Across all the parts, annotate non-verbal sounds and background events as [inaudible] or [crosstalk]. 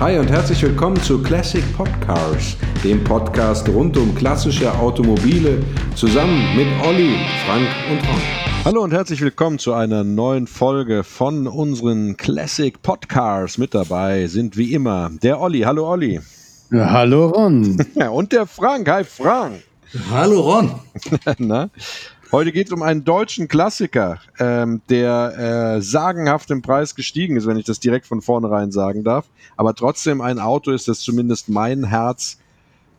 Hi und herzlich willkommen zu Classic Podcars, dem Podcast rund um klassische Automobile, zusammen mit Olli, Frank und Ron. Hallo und herzlich willkommen zu einer neuen Folge von unseren Classic Podcars. Mit dabei sind wie immer der Olli. Hallo Olli. Ja, hallo Ron. [laughs] und der Frank. Hi Frank. Hallo Ron. [laughs] Na? Heute geht es um einen deutschen Klassiker, ähm, der äh, sagenhaft im Preis gestiegen ist, wenn ich das direkt von vornherein sagen darf. Aber trotzdem ein Auto ist, das zumindest mein Herz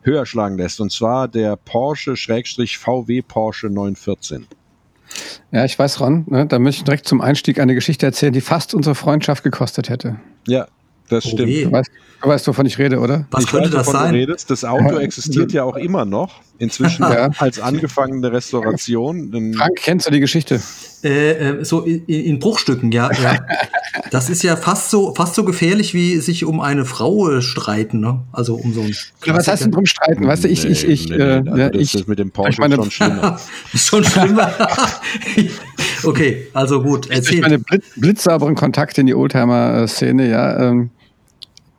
höher schlagen lässt. Und zwar der Porsche-VW Porsche 914. Ja, ich weiß, Ron, ne, da möchte ich direkt zum Einstieg eine Geschichte erzählen, die fast unsere Freundschaft gekostet hätte. Ja, das stimmt. Du weißt, du weißt, wovon ich rede, oder? Was ich könnte weiß, das wovon du sein? Redest. Das Auto existiert ja auch immer noch. Inzwischen Ja. [laughs] als angefangene Restauration. Frank, kennst du die Geschichte? Äh, äh, so in, in Bruchstücken, ja, ja. [laughs] Das ist ja fast so, fast so gefährlich, wie sich um eine Frau äh, streiten, ne? Also um so ein. Ja, was heißt denn drum streiten? Weißt du, ich, ich, ich, Nee, nee, äh, nee, also ja, das ich, ist mit dem Porsche ich meine- schon schlimmer. [laughs] ist schon schlimmer. okay, also gut, erzähl. meine blitz, blitzsauberen Kontakte in die Oldtimer-Szene, ja, ähm,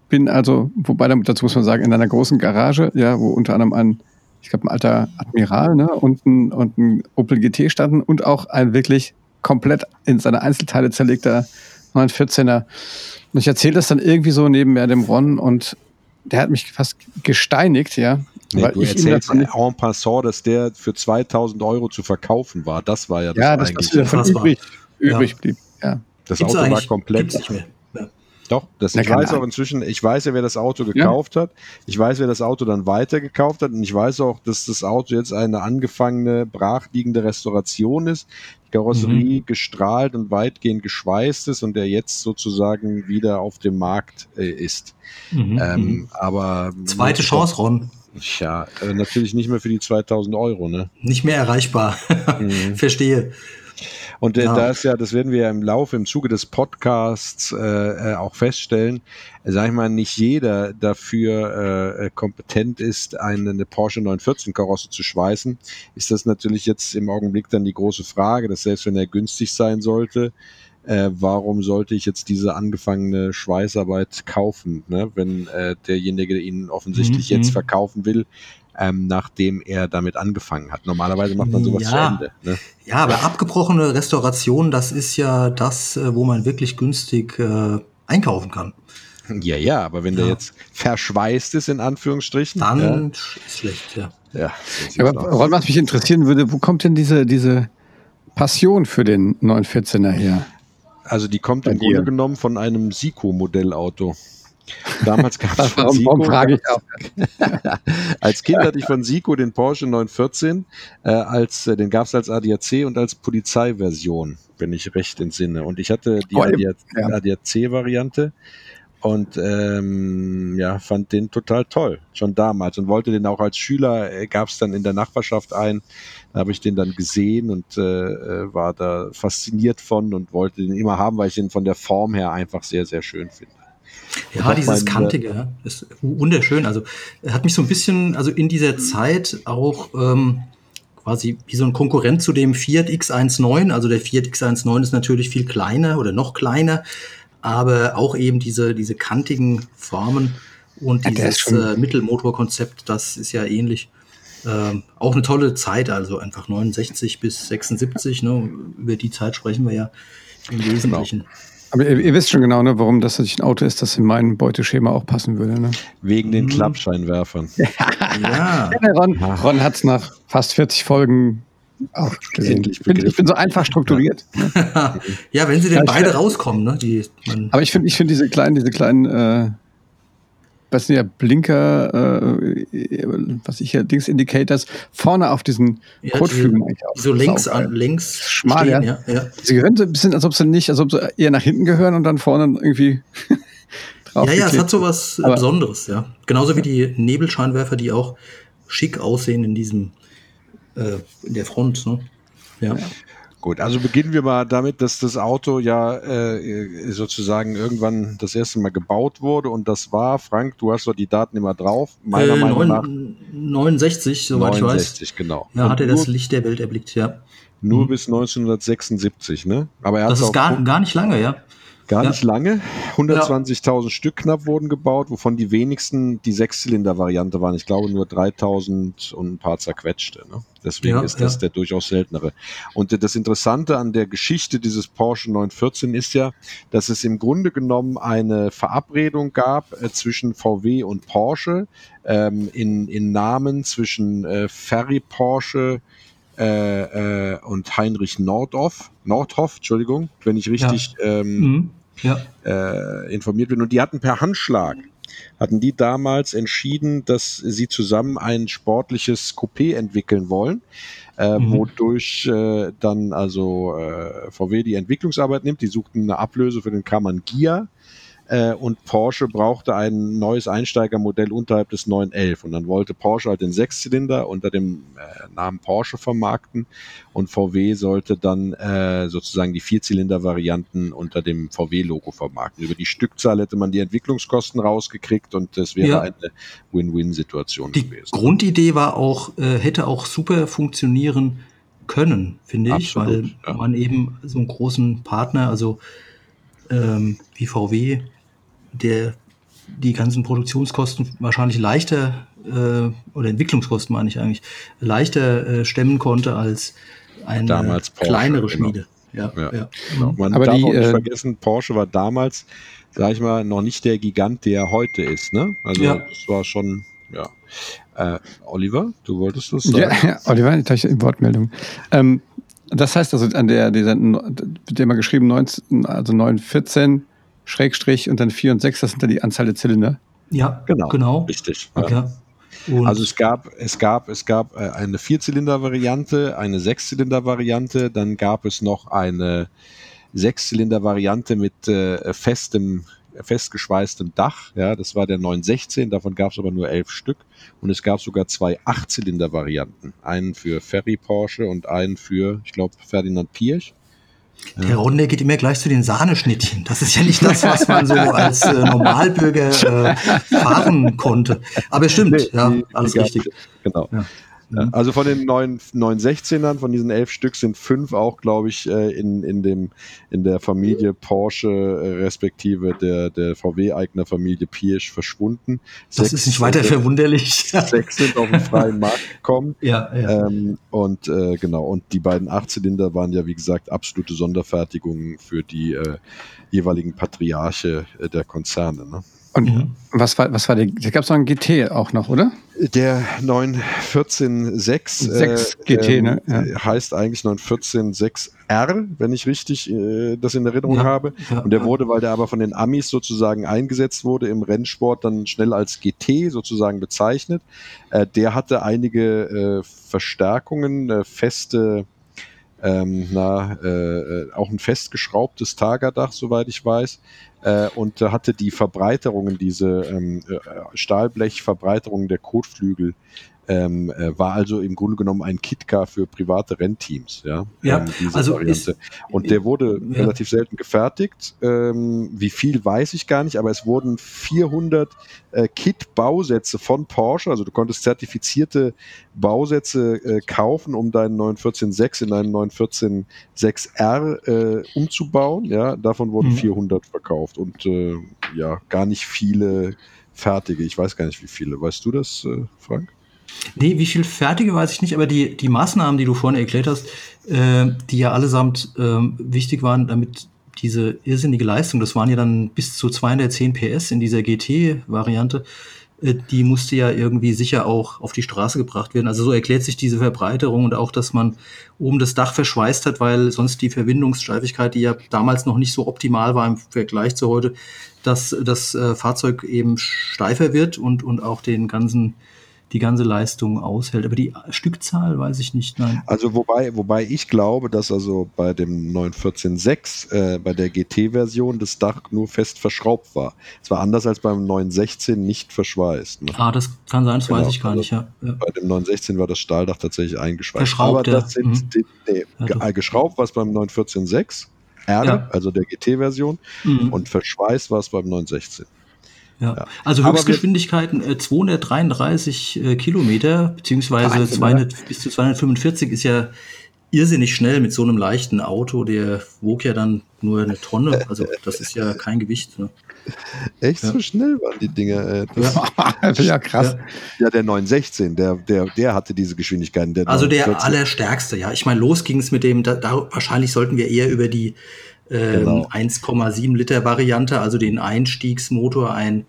bin also, wobei dazu muss man sagen, in einer großen Garage, ja, wo unter anderem ein, ich glaube, ein alter Admiral, ne, und ein, und ein Opel GT standen und auch ein wirklich komplett in seine Einzelteile zerlegter 914er. Und ich erzähle das dann irgendwie so neben mir dem Ron und der hat mich fast gesteinigt, ja. Nee, weil du ich ihm erzählst davon nicht, en passant, dass der für 2000 Euro zu verkaufen war. Das war ja das ja, das, eigentlich. was Unfassbar. übrig, Ja. übrig blieb, ja. das Gibt's Auto war komplett. Gibt's nicht mehr. Ja. Doch, das, Na, ich weiß auch inzwischen, ich weiß ja, wer das Auto gekauft hat. Ich weiß, wer das Auto dann weitergekauft hat. Und ich weiß auch, dass das Auto jetzt eine angefangene, brachliegende Restauration ist. Die Karosserie Mhm. gestrahlt und weitgehend geschweißt ist und der jetzt sozusagen wieder auf dem Markt äh, ist. Mhm, Ähm, mhm. aber Zweite Chance, Ron. Ja, äh, natürlich nicht mehr für die 2000 Euro, ne? Nicht mehr erreichbar. Mhm. [laughs] Verstehe. Und äh, Ja. da ist ja, das werden wir ja im Laufe, im Zuge des Podcasts äh, äh, auch feststellen, äh, sag ich mal, nicht jeder dafür äh, kompetent ist, eine, eine Porsche 914 Karosse zu schweißen, ist das natürlich jetzt im Augenblick dann die große Frage, dass selbst wenn er günstig sein sollte, äh, warum sollte ich jetzt diese angefangene Schweißarbeit kaufen, ne? wenn äh, derjenige ihn offensichtlich Mhm. jetzt verkaufen will, ähm, nachdem er damit angefangen hat. Normalerweise macht man sowas Ja. zu Ende. Ne? Ja, aber abgebrochene Restauration, das ist ja das, äh, wo man wirklich günstig äh, einkaufen kann. Ja, ja, aber wenn der Ja. jetzt verschweißt ist, in Anführungsstrichen, Dann ist schlecht, ja. ja, ja so Ja, aber. Ron, was mich interessieren würde, wo kommt denn diese, diese Passion für den 914er her? also die kommt bei im Grunde dir. genommen von einem Sico-Modellauto. Damals gab es von Sico, frage ich auch? [laughs] als Kind hatte ich von Sico den Porsche 914, äh, als, äh, den gab es als ADAC und als Polizeiversion, wenn ich recht entsinne. Und ich hatte die Oh. ADAC-Variante und ähm, ja, fand den total toll, schon damals. Und wollte den auch als Schüler, äh, gab es dann in der Nachbarschaft ein, da habe ich den dann gesehen und äh, äh, war da fasziniert von und wollte den immer haben, weil ich den von der Form her einfach sehr, sehr schön finde. Ja, auch dieses äh, Kantige ist wunderschön. Also hat mich so ein bisschen, also in dieser Zeit auch ähm, quasi wie so ein Konkurrent zu dem Fiat X19. Also der Fiat X19 ist natürlich viel kleiner oder noch kleiner, aber auch eben diese, diese kantigen Formen und Ja, dieses äh, Mittelmotorkonzept, das ist ja ähnlich. Ähm, auch eine tolle Zeit, also einfach 69 bis 76, ne? über die Zeit sprechen wir ja im Wesentlichen. Aber ihr, ihr wisst schon genau, ne, warum das natürlich ein Auto ist, das in mein Beuteschema auch passen würde. Ne? Wegen den Mhm. Klappscheinwerfern. [laughs] Ja, Ron, Ron hat es nach fast 40 Folgen auch gesehen. Ich bin, ich bin so einfach strukturiert. [laughs] ja, wenn sie denn beide rauskommen, ne? Die, Aber ich finde ich find diese kleinen, diese kleinen, äh, was sind ja Blinker, äh, was ich hier, Dings Indicators, vorne auf diesen Ja, Kotflügeln die- eigentlich auch. so längs, saugeil. an, längs Schmal, stehen, ja. ja. Ja, Sie gehören so ein bisschen, als ob sie nicht, als ob sie eher nach hinten gehören und dann vorne irgendwie [laughs] drauf ja, ja, es hat so was Aber- Besonderes, ja. Genauso wie die Nebelscheinwerfer, die auch schick aussehen in diesem, äh, in der Front, ne? Ja. Gut, also beginnen wir mal damit, dass das Auto ja äh, sozusagen irgendwann das erste Mal gebaut wurde und das war, Frank, du hast doch die Daten immer drauf, meiner Äh, Meinung neun- nach 69, soweit ich weiß. 69, genau. Und hat er das Licht der Welt erblickt, ja. nur Mhm. bis 1976, ne? Aber er Das ist gar, gar nicht lange, ja. Gar ja. nicht lange. 120.000 ja. Stück knapp wurden gebaut, wovon die wenigsten die Sechszylinder-Variante waren. Ich glaube nur 3.000 und ein paar zerquetschte. Ne? Deswegen ja, ist das der durchaus seltenere. Und das Interessante an der Geschichte dieses Porsche 914 ist ja, dass es im Grunde genommen eine Verabredung gab äh, zwischen VW und Porsche ähm, in, in Namen zwischen äh, Ferry Porsche äh, äh, und Heinrich Nordhoff, Nordhoff, Entschuldigung, wenn ich richtig ja. Ähm, mhm. ja. äh, informiert bin. Und die hatten per Handschlag, hatten die damals entschieden, dass sie zusammen ein sportliches Coupé entwickeln wollen. Äh, mhm. wodurch äh, dann also äh, VW die Entwicklungsarbeit nimmt. Die suchten eine Ablöse für den Kammern Gia äh, und Porsche brauchte ein neues Einsteigermodell unterhalb des 911 und dann wollte Porsche halt den Sechszylinder unter dem äh, Namen Porsche vermarkten und VW sollte dann äh, sozusagen die Vierzylinder-Varianten unter dem VW-Logo vermarkten. Über die Stückzahl hätte man die Entwicklungskosten rausgekriegt und das wäre ja. eine Win-Win-Situation gewesen. Die Grundidee war auch, äh, hätte auch super funktionieren können, finde ich, weil ja. man eben so einen großen Partner, also ähm, wie VW der die ganzen Produktionskosten wahrscheinlich leichter äh, oder Entwicklungskosten meine ich eigentlich leichter äh, stemmen konnte als eine damals Porsche, kleinere genau. Schmiede. Ja, ja. ja. Genau. Man Aber darf die, auch nicht äh, vergessen, Porsche war damals, sag ich mal, noch nicht der Gigant, der er heute ist. Ne? Also ja. das war schon, ja. Äh, Oliver, du wolltest das sagen? Ja, [laughs] ja Oliver, ich dachte in Wortmeldung. Ähm, das heißt also an der, dieser, wird immer geschrieben, 19, also 914 Schrägstrich und dann 4 und 6, das sind dann die Anzahl der Zylinder. Ja, genau. genau. Richtig. Okay. Ja. also es gab, es gab, es gab äh, eine Vierzylinder-Variante, eine Sechszylinder-Variante, dann gab es noch eine Sechszylinder-Variante mit äh, festem festgeschweißtem Dach. Ja, das war der 916, davon gab es aber nur elf Stück. Und es gab sogar zwei Achtzylinder-Varianten. Einen für Ferry Porsche und einen für, ich glaube, Ferdinand Pirch. Der Runde geht immer gleich zu den Sahneschnittchen. Das ist ja nicht das, was man so als äh, Normalbürger äh, fahren konnte. Aber stimmt, nee, ja, alles richtig. Genau. Ja. Ja, mhm. also von den neun, neun 16ern, von diesen elf Stück sind fünf auch, glaube ich, äh, in, in, dem, in der Familie Porsche äh, respektive der, der VW-Eigner Familie Pirsch verschwunden. Das sechs, ist nicht weiter verwunderlich. Sechs sind auf den freien Markt gekommen. [laughs] ja, ja. Ähm, und äh, genau, und die beiden Achtzylinder waren ja, wie gesagt, absolute Sonderfertigungen für die äh, jeweiligen Patriarche äh, der Konzerne. Ne? Und mhm. was war, was war der, da gab es noch einen GT auch noch, oder? Der 9146 6 äh, GT, ne? Ähm, ja. heißt eigentlich 9146R, wenn ich richtig äh, das in Erinnerung ja, habe. Ja, und der wurde, weil der aber von den Amis sozusagen eingesetzt wurde im Rennsport, dann schnell als GT sozusagen bezeichnet. Äh, der hatte einige äh, Verstärkungen, äh, feste ähm, na, äh, äh, auch ein festgeschraubtes Tagerdach, soweit ich weiß äh, und hatte die Verbreiterungen, diese ähm, äh, Stahlblechverbreiterungen der Kotflügel ähm, äh, war also im Grunde genommen ein KitKar für private Rennteams, ja. Ja, ähm, diese also Variante. Ist, und der wurde ja. relativ selten gefertigt. Ähm, wie viel weiß ich gar nicht, aber es wurden 400 äh, Kit-Bausätze von Porsche, also du konntest zertifizierte Bausätze äh, kaufen, um deinen 914.6 in einen 914.6R äh, umzubauen, ja. Davon wurden mhm. 400 verkauft und äh, ja, gar nicht viele fertige. Ich weiß gar nicht, wie viele. Weißt du das, äh, Frank? Nee, wie viel fertige weiß ich nicht, aber die, die Maßnahmen, die du vorhin erklärt hast, äh, die ja allesamt äh, wichtig waren, damit diese irrsinnige Leistung, das waren ja dann bis zu 210 PS in dieser GT-Variante, äh, die musste ja irgendwie sicher auch auf die Straße gebracht werden. Also so erklärt sich diese Verbreiterung und auch, dass man oben das Dach verschweißt hat, weil sonst die Verbindungssteifigkeit, die ja damals noch nicht so optimal war im Vergleich zu heute, dass das äh, Fahrzeug eben steifer wird und, und auch den ganzen die ganze Leistung aushält. Aber die Stückzahl weiß ich nicht, nein. Also wobei, wobei ich glaube, dass also bei dem 914.6, äh, bei der GT-Version, das Dach nur fest verschraubt war. Es war anders als beim 916 nicht verschweißt. Ne? Ah, das kann sein, das genau, weiß ich gar also nicht, ja. Bei dem 916 war das Stahldach tatsächlich eingeschweißt. Verschraubt, Aber das sind mhm. die, nee, ja, geschraubt war es beim 914.6. R, ja. also der GT-Version, mhm. und verschweißt war es beim 916. Ja. ja. Also Höchstgeschwindigkeiten äh, 233 äh, Kilometer, beziehungsweise 200, bis zu 245 ist ja irrsinnig schnell mit so einem leichten Auto. Der wog ja dann nur eine Tonne. Also das ist ja kein Gewicht. Ne? Echt ja. so schnell waren die Dinger. Äh, das ja, [laughs] ja, krass. Ja, der 916, der, der, der hatte diese Geschwindigkeiten. Der also der allerstärkste, ja. Ich meine, los ging es mit dem, da, da, wahrscheinlich sollten wir eher über die genau. 1,7 Liter Variante, also den Einstiegsmotor, ein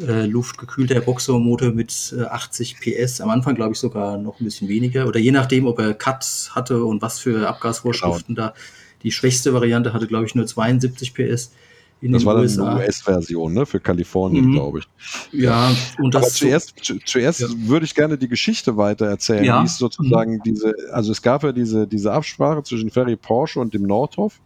äh, luftgekühlter Boxermotor mit äh, 80 PS, am Anfang glaube ich sogar noch ein bisschen weniger oder je nachdem, ob er Cut hatte und was für Abgasvorschriften genau. da. Die schwächste Variante hatte glaube ich nur 72 PS. In das war dann USA. eine US-Version, ne, für Kalifornien, mhm. glaube ich. Ja, und das. Aber zuerst, zu, zuerst ja. würde ich gerne die Geschichte weiter erzählen, ja. wie es sozusagen mhm. diese, also es gab ja diese, diese Absprache zwischen Ferry Porsche und dem Nordhoff.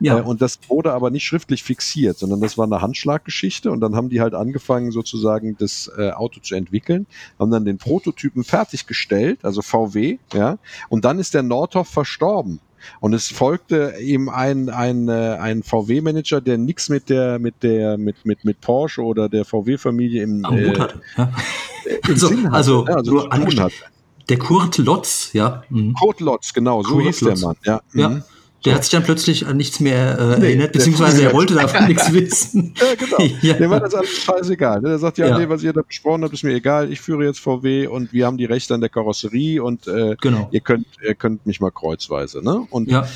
Ja. Äh, und das wurde aber nicht schriftlich fixiert, sondern das war eine Handschlaggeschichte und dann haben die halt angefangen, sozusagen das äh, Auto zu entwickeln, haben dann den Prototypen fertiggestellt, also VW, ja, und dann ist der Nordhoff verstorben. Und es folgte eben ein, ein, äh, ein VW-Manager, der nichts mit der, mit der, mit, mit, mit Porsche oder der VW-Familie im, Am äh, hatte, ja. im [laughs] also, Sinn hatte, also, also tun hat. Der Kurt Lotz, ja. Mhm. Kurt Lotz, genau, so Kurt hieß Lotz. der Mann, ja. ja. Der hat sich dann plötzlich an nichts mehr äh, nee, erinnert, beziehungsweise er wollte [laughs] davon nichts wissen. [laughs] Ja, genau. [laughs] ja. Dem war das alles scheißegal. Der sagt, ja, ja, nee, was ihr da besprochen habt, ist mir egal. Ich führe jetzt VW und wir haben die Rechte an der Karosserie und äh, genau. ihr könnt, ihr könnt mich mal kreuzweise. Ne? Und ja.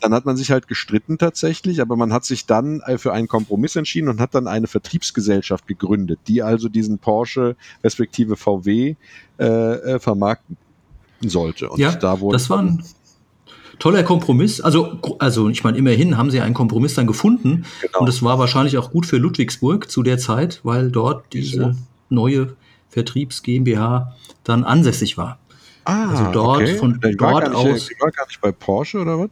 dann hat man sich halt gestritten tatsächlich, aber man hat sich dann äh, für einen Kompromiss entschieden und hat dann eine Vertriebsgesellschaft gegründet, die also diesen Porsche respektive VW äh, äh, vermarkten sollte. Und ja, da wurde das waren toller Kompromiss. Also, also ich meine, immerhin haben sie einen Kompromiss dann gefunden. Genau. Und es war wahrscheinlich auch gut für Ludwigsburg zu der Zeit, weil dort diese neue Vertriebs GmbH dann ansässig war. Ah, also dort okay. von ich dort aus. Nicht, ich war gar nicht bei Porsche oder was?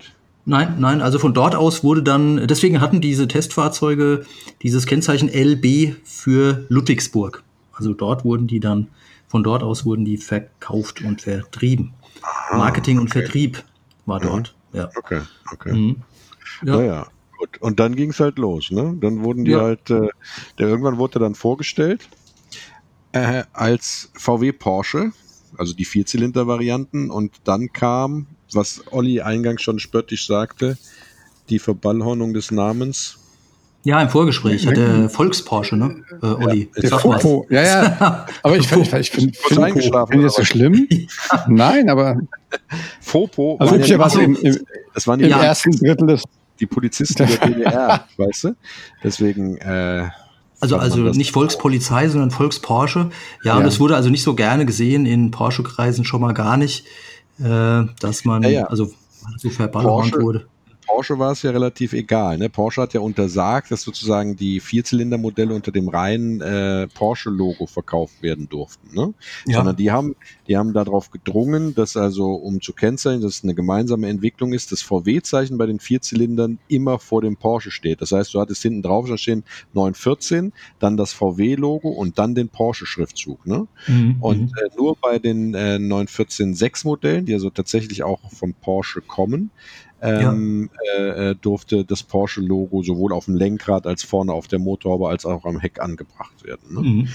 Nein, nein, also von dort aus wurde dann, deswegen hatten diese Testfahrzeuge dieses Kennzeichen LB für Ludwigsburg. Also dort wurden die dann, von dort aus wurden die verkauft und vertrieben. Ah, Marketing okay. und Vertrieb war mhm. dort. Mhm. Ja. Okay, okay. Mhm. Ja. Naja, gut. Und dann ging es halt los, ne? Dann wurden die ja. halt, äh, der irgendwann wurde dann vorgestellt äh, als VW Porsche, also die Vierzylinder-Varianten. Und dann kam, was Olli eingangs schon spöttisch sagte, die Verballhornung des Namens ja, im Vorgespräch hat der Volksporsche, ne? Äh, Olli. Ja, der Fopo, ja, ja. [laughs] Aber ich, ich, ich finde find, find das so schlimm. [laughs] Nein, aber. Fopo. Also, ja war im, im, das waren die im ja. ersten Drittel des. Die Polizisten der DDR, [laughs] weißt du? Deswegen. Äh, also, also nicht Volkspolizei, sondern Volksporsche. Ja, ja, und es wurde also nicht so gerne gesehen in Porsche-Kreisen schon mal gar nicht, äh, dass man ja, also so verballert wurde. Porsche war es ja relativ egal. Ne? Porsche hat ja untersagt, dass sozusagen die Vierzylindermodelle unter dem reinen äh, Porsche-Logo verkauft werden durften. Ne? Ja. Sondern die haben, die haben darauf gedrungen, dass also, um zu kennzeichnen, dass es eine gemeinsame Entwicklung ist, das VW-Zeichen bei den Vierzylindern immer vor dem Porsche steht. Das heißt, du hattest hinten drauf stehen 914, dann das VW-Logo und dann den Porsche-Schriftzug. Ne? Mhm. Und äh, nur bei den äh, 914 6-Modellen, die also tatsächlich auch vom Porsche kommen, ähm, ja. Äh, äh, durfte das Porsche-Logo sowohl auf dem Lenkrad als vorne auf der Motorhaube als auch am Heck angebracht werden. Ne? Mhm.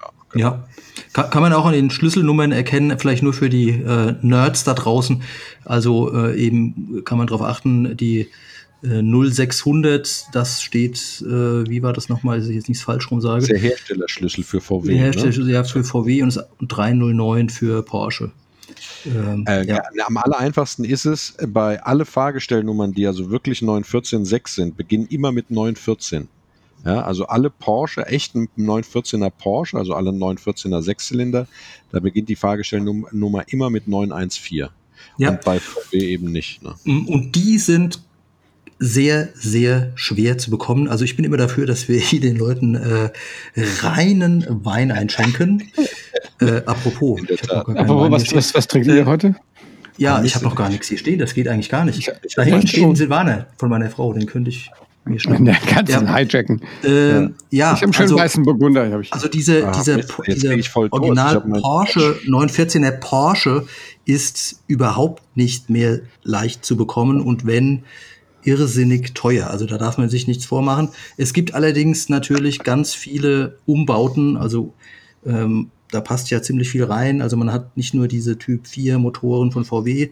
Ja, genau. ja. Kann, kann, man auch an den Schlüsselnummern erkennen, vielleicht nur für die äh, Nerds da draußen. Also äh, eben kann man darauf achten, die 0600, äh, das steht, äh, wie war das nochmal, dass ich jetzt nichts falsch rum sage. Der Herstellerschlüssel für VW. Der Herstellerschlüssel ne? ja, für VW und 309 für Porsche. Ähm, äh, ja. Am aller einfachsten ist es, bei alle Fahrgestellnummern, die also wirklich 914.6 sind, beginnen immer mit 914. Ja, also alle Porsche, echten 914er Porsche, also alle 914er Sechszylinder, da beginnt die Fahrgestellnummer immer mit 914. Ja. Und bei VW eben nicht. Ne? Mm, und die sind sehr, sehr schwer zu bekommen. Also ich bin immer dafür, dass wir [laughs] hier den Leuten äh, reinen Wein einschenken. Äh, apropos, apropos was, was, was trinkt ihr heute? Ja, ich habe noch gar nichts hier stehen. Das geht eigentlich gar nicht. Ich, ich da hinten steht ein Silvaner von meiner Frau. Den könnte ich mir [laughs] schnappen. Der kannst ja. hijacken. Äh, ja. ja. Ich habe einen schönen also, weißen Burgunder. Hab ich. Also diese, ah, diese, diese Original Porsche 914er Porsche ist überhaupt nicht mehr leicht zu bekommen. Und wenn irrsinnig teuer. Also da darf man sich nichts vormachen. Es gibt allerdings natürlich ganz viele Umbauten. Also ähm, da passt ja ziemlich viel rein. Also man hat nicht nur diese Typ 4 Motoren von VW,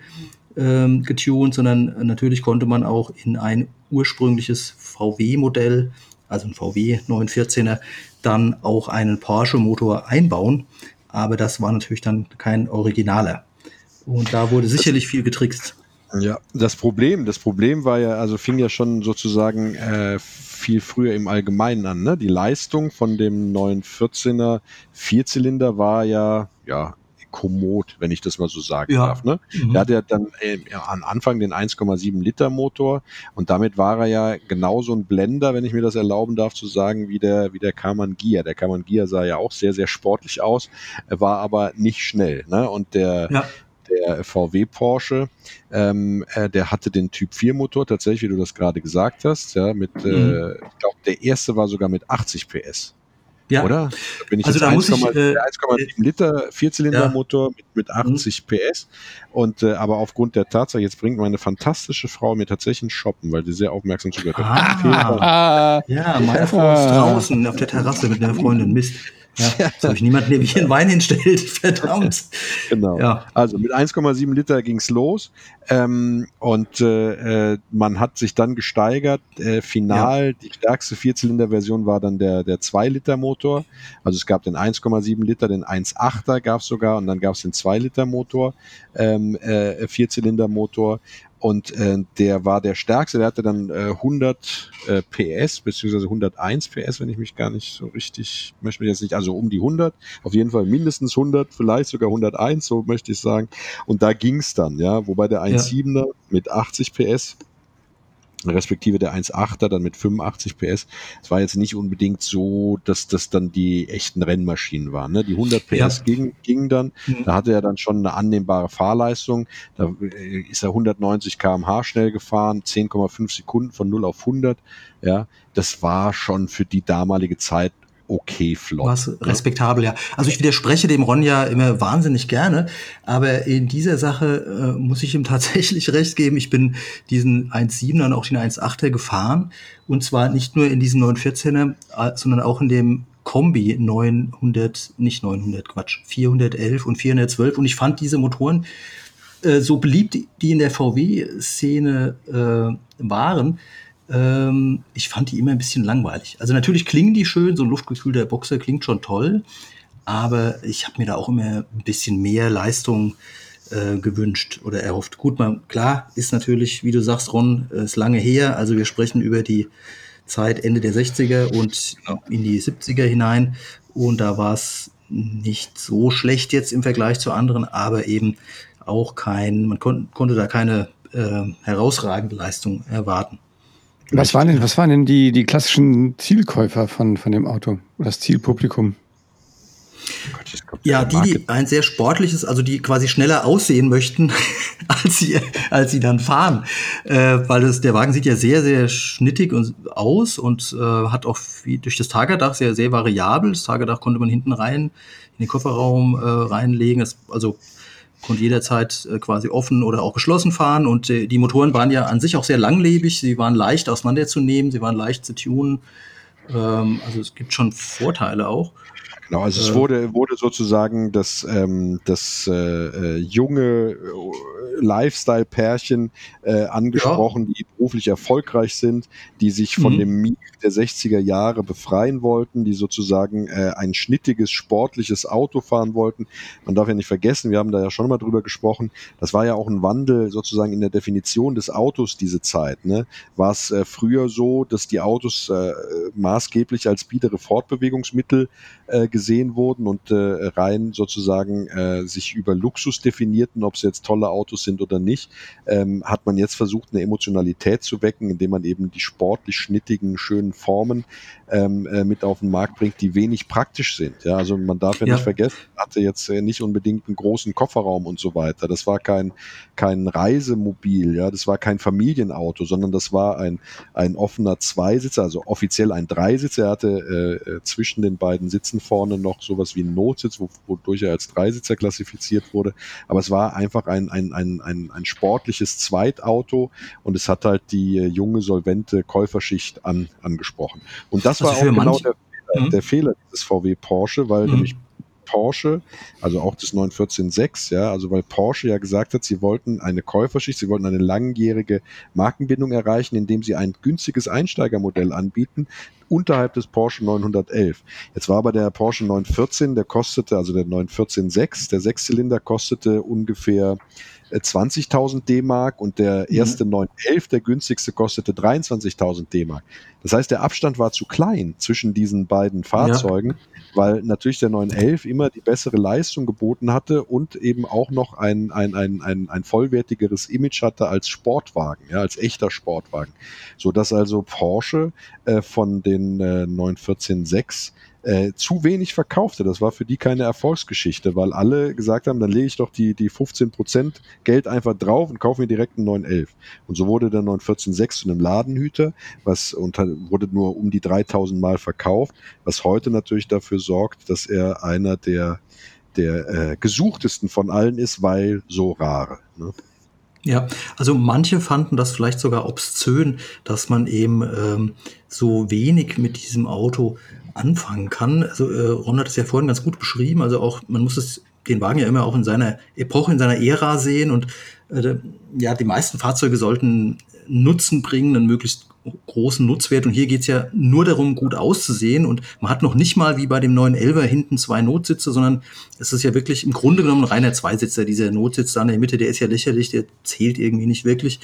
ähm, getuned, sondern natürlich konnte man auch in ein ursprüngliches VW-Modell, also ein VW 914er, dann auch einen Porsche-Motor einbauen. Aber das war natürlich dann kein Originaler. Und da wurde sicherlich viel getrickst. Ja, das Problem, das Problem war ja, also fing ja schon sozusagen äh, viel früher im Allgemeinen an. Ne? Die Leistung von dem 914er Vierzylinder war ja, ja, kommod, wenn ich das mal so sagen ja. darf. Ne? Mhm. Der hatte ja dann äh, am Anfang den 1,7 Liter Motor und damit war er ja genauso ein Blender, wenn ich mir das erlauben darf zu sagen, wie der, wie der Kaman Gia. Der Kaman Gia sah ja auch sehr, sehr sportlich aus, war aber nicht schnell. Ne? Und der, ja der VW Porsche, ähm, äh, der hatte den Typ 4 Motor, tatsächlich, wie du das gerade gesagt hast, ja, mit, äh, mhm. äh, ich glaube, der erste war sogar mit 80 PS. Ja. Oder? Da bin ich also da 1,7 äh, Liter Vierzylindermotor ja. mit, mit 80 mhm. PS. Und äh, aber aufgrund der Tatsache, jetzt bringt meine fantastische Frau mir tatsächlich ein Shoppen, weil die sehr aufmerksam zugehört hat. Ah. Ja, meine Frau ist draußen auf der Terrasse mit einer Freundin. Mist. Ja, [laughs] habe ich niemanden, der mich in Wein hinstellt. [laughs] Verdammt. Genau. Ja. Also mit 1,7 Liter ging's los ähm, und äh, äh, man hat sich dann gesteigert. Äh, final, ja. die stärkste Vierzylinder-Version war dann der, der 2-Liter-Motor. Also es gab den 1,7 Liter, den 1,8er gab es sogar und dann gab es den 2-Liter-Motor, ähm, äh, Vierzylinder-Motor und äh, der war der stärkste, der hatte dann äh, 100 äh, PS, beziehungsweise 101 PS, wenn ich mich gar nicht so richtig, möchte mich jetzt nicht, also um die 100, auf jeden Fall mindestens 100, vielleicht sogar 101, so möchte ich sagen. Und da ging's dann, ja, wobei der 1.7er ja. mit 80 PS respektive der 1.8er dann mit 85 PS. Es war jetzt nicht unbedingt so, dass das dann die echten Rennmaschinen waren. Ne? Die 100 PS ja. gingen ging dann, mhm. da hatte er dann schon eine annehmbare Fahrleistung. Da äh, ist er 190 kmh schnell gefahren, 10,5 Sekunden von 0 auf 100. Ja, das war schon für die damalige Zeit okay flott. Was ne? respektabel, ja. Also ich widerspreche dem Ron ja immer wahnsinnig gerne, aber in dieser Sache äh, muss ich ihm [laughs] tatsächlich recht geben. Ich bin diesen 1.7er und auch den 1.8er gefahren und zwar nicht nur in diesen 914er, äh, sondern auch in dem Kombi 900, nicht 900, Quatsch, 411 und 412 und ich fand diese Motoren äh, so beliebt, die in der VW-Szene äh, waren, ähm, ich fand die immer ein bisschen langweilig. Also natürlich klingen die schön, so ein luftgekühlter Boxer klingt schon toll, aber ich habe mir da auch immer ein bisschen mehr Leistung äh, gewünscht oder erhofft. Gut, man, klar ist natürlich, wie du sagst, Ron, ist lange her. Also wir sprechen über die Zeit Ende der 60er und in die 70er hinein. Und da war es nicht so schlecht jetzt im Vergleich zu anderen, aber eben auch kein, man kon konnte da keine äh, herausragende Leistung erwarten. Was waren denn, was waren denn die, die klassischen Zielkäufer von, von dem Auto? Das Zielpublikum? Ja, die, die ein sehr sportliches, also die quasi schneller aussehen möchten, [laughs] als sie, als sie dann fahren. Äh, weil das, der Wagen sieht ja sehr, sehr schnittig und, aus und äh, hat auch wie, durch das Tagerdach sehr, sehr variabel. Das Tagerdach konnte man hinten rein in den Kofferraum äh, reinlegen. Das, also konnte jederzeit äh, quasi offen oder auch geschlossen fahren und äh, die Motoren waren ja an sich auch sehr langlebig, sie waren leicht auseinanderzunehmen, sie waren leicht zu tunen. Ähm, also es gibt schon Vorteile auch. Genau, also es äh. wurde, wurde sozusagen das, ähm, das äh, äh junge Lifestyle-Pärchen äh, angesprochen, ja. die beruflich erfolgreich sind, die sich von mhm. dem Mief der 60er Jahre befreien wollten, die sozusagen äh, ein schnittiges, sportliches Auto fahren wollten. Man darf ja nicht vergessen, wir haben da ja schon mal drüber gesprochen, das war ja auch ein Wandel sozusagen in der Definition des Autos diese Zeit. Ne? War es äh, früher so, dass die Autos äh, maßgeblich als biedere Fortbewegungsmittel äh, gesehen wurden und äh, rein sozusagen äh, sich über Luxus definierten, ob es jetzt tolle Autos sind oder nicht, ähm, hat man jetzt versucht, eine Emotionalität zu wecken, indem man eben die sportlich schnittigen, schönen Formen ähm, äh, mit auf den Markt bringt, die wenig praktisch sind. Ja, also man darf ja, ja. nicht vergessen, hatte jetzt äh, nicht unbedingt einen großen Kofferraum und so weiter. Das war kein, kein Reisemobil, ja, das war kein Familienauto, sondern das war ein, ein offener Zweisitzer, also offiziell ein Dreisitzer. Er hatte äh, äh zwischen den beiden Sitzen vorne noch sowas wie einen Notsitz, wodurch er als Dreisitzer klassifiziert wurde. Aber es war einfach ein, ein, ein, ein, ein sportliches Zweitauto und es hat halt die äh, junge, solvente Käuferschicht an, angesprochen. Und das das war auch genau der, mhm. der, Fehler dieses VW Porsche, weil mhm. nämlich Porsche, also auch das 914.6, ja, also weil Porsche ja gesagt hat, sie wollten eine Käuferschicht, sie wollten eine langjährige Markenbindung erreichen, indem sie ein günstiges Einsteigermodell anbieten, unterhalb des Porsche 911. Jetzt war aber der Porsche 914, der kostete, also der 914.6, der Sechszylinder kostete ungefähr 20.000 äh, D-Mark und der mhm. erste mhm. 911, der günstigste, kostete 23.000 D-Mark. Das heißt, der Abstand war zu klein zwischen diesen beiden Fahrzeugen, ja. weil natürlich der 911 immer die bessere Leistung geboten hatte und eben auch noch ein, ein, ein, ein, ein vollwertigeres Image hatte als Sportwagen, ja, als echter Sportwagen. So dass also Porsche äh, von den äh, 914.6 äh, zu wenig verkaufte. Das war für die keine Erfolgsgeschichte, weil alle gesagt haben, dann lege ich doch die, die 15% Geld einfach drauf und kaufe mir direkt einen 911. Und so wurde der 914.6 zu einem Ladenhüter, was unter, wurde nur um die 3000 Mal verkauft, was heute natürlich dafür sorgt, dass er einer der, der äh, gesuchtesten von allen ist, weil so rare. Ne? Ja, also manche fanden das vielleicht sogar obszön, dass man eben ähm, so wenig mit diesem Auto anfangen kann. Also äh, Ron hat es ja vorhin ganz gut beschrieben. Also auch, man muss es den Wagen ja immer auch in seiner Epoche, in seiner Ära sehen. Und äh, ja, die meisten Fahrzeuge sollten Nutzen bringen, einen möglichst großen Nutzwert. Und hier geht's ja nur darum, gut auszusehen. Und man hat noch nicht mal wie bei dem neuen Elver hinten zwei Notsitze, sondern es ist ja wirklich im Grunde genommen ein reiner Zweisitzer. Dieser Notsitz da in der Mitte, der ist ja lächerlich, der zählt irgendwie nicht wirklich.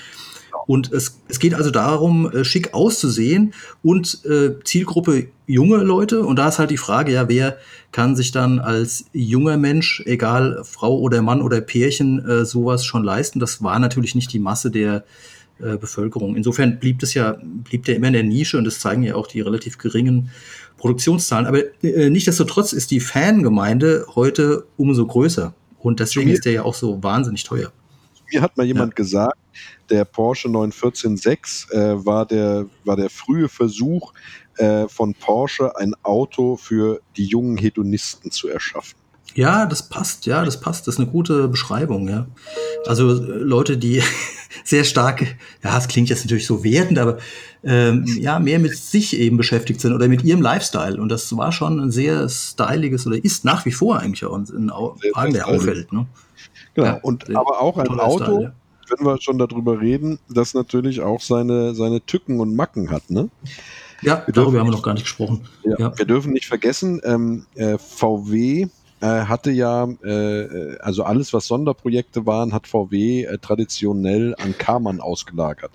Und es, es geht also darum, äh, schick auszusehen und äh, Zielgruppe junge Leute. Und da ist halt die Frage, ja, wer kann sich dann als junger Mensch, egal Frau oder Mann oder Pärchen, äh, sowas schon leisten? Das war natürlich nicht die Masse der äh, Bevölkerung. Insofern blieb das ja, blieb der immer in der Nische und das zeigen ja auch die relativ geringen Produktionszahlen. Aber äh, nichtsdestotrotz ist die Fangemeinde heute umso größer. Und deswegen ist der ja auch so wahnsinnig teuer. Mir hat mal jemand ja. gesagt, der Porsche 914.6 äh, war, der, war der frühe Versuch äh, von Porsche, ein Auto für die jungen Hedonisten zu erschaffen. Ja, das passt, ja, das passt. Das ist eine gute Beschreibung, ja. Also äh, Leute, die sehr stark, ja, es klingt jetzt natürlich so wertend, aber ähm, [laughs] ja, mehr mit sich eben beschäftigt sind oder mit ihrem Lifestyle. Und das war schon ein sehr styliges oder ist nach wie vor eigentlich auch ein Wagen, der auffällt. Ne? Genau, ja, und aber auch ein Auto, Style, ja wenn wir schon darüber reden, das natürlich auch seine, seine Tücken und Macken hat, ne? Ja, wir darüber haben wir noch gar nicht gesprochen. Ja, ja. Wir dürfen nicht vergessen, ähm, äh, VW hatte ja, äh, also alles, was Sonderprojekte waren, hat VW äh, traditionell an Karmann ausgelagert.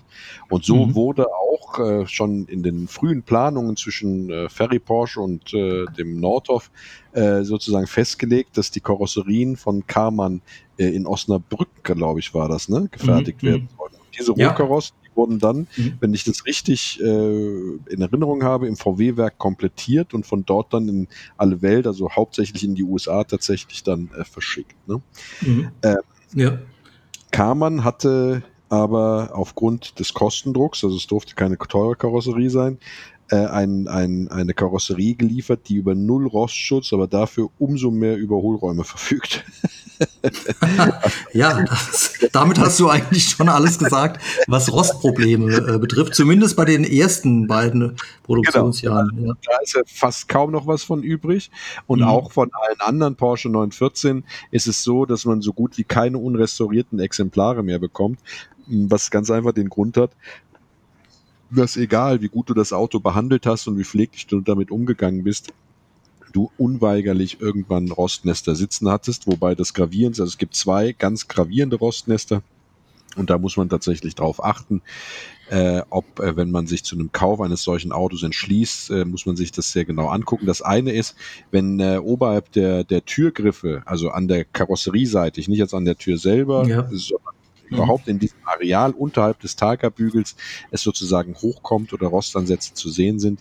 Und so mhm. wurde auch äh, schon in den frühen Planungen zwischen äh, Ferry Porsche und äh, dem Nordhoff äh, sozusagen festgelegt, dass die Karosserien von Karmann äh, in Osnabrück, glaube ich, war das, ne, gefertigt mhm. werden mhm. sollen. Diese Rohkarossen, wurden dann, mhm. wenn ich das richtig äh, in Erinnerung habe, im VW-Werk komplettiert und von dort dann in alle Welt, also hauptsächlich in die USA tatsächlich dann äh, verschickt. Ne? Mhm. Ähm, ja. Karmann hatte aber aufgrund des Kostendrucks, also es durfte keine teure Karosserie sein, äh, ein, ein, eine Karosserie geliefert, die über null Rostschutz, aber dafür umso mehr Überholräume [laughs] verfügt. ja, das, damit hast du eigentlich schon alles gesagt, was Rostprobleme äh, betrifft, zumindest bei den ersten beiden Produktionsjahren. Genau. Ja. Da ist ja fast kaum noch was von übrig. Und mhm. auch von allen anderen Porsche 914 ist es so, dass man so gut wie keine unrestaurierten Exemplare mehr bekommt, was ganz einfach den Grund hat, dass egal, wie gut du das Auto behandelt hast und wie pfleglich du damit umgegangen bist, du unweigerlich irgendwann Rostnester sitzen hattest, wobei das gravierend, also es gibt zwei ganz gravierende Rostnester und da muss man tatsächlich drauf achten, äh, ob, äh, wenn man sich zu einem Kauf eines solchen Autos entschließt, äh, muss man sich das sehr genau angucken. Das eine ist, wenn äh, oberhalb der, der Türgriffe, also an der Karosserieseite, nicht jetzt an der Tür selber, ja. sondern. Überhaupt in diesem Areal unterhalb des Tagerbügels es sozusagen hochkommt oder Rostansätze zu sehen sind,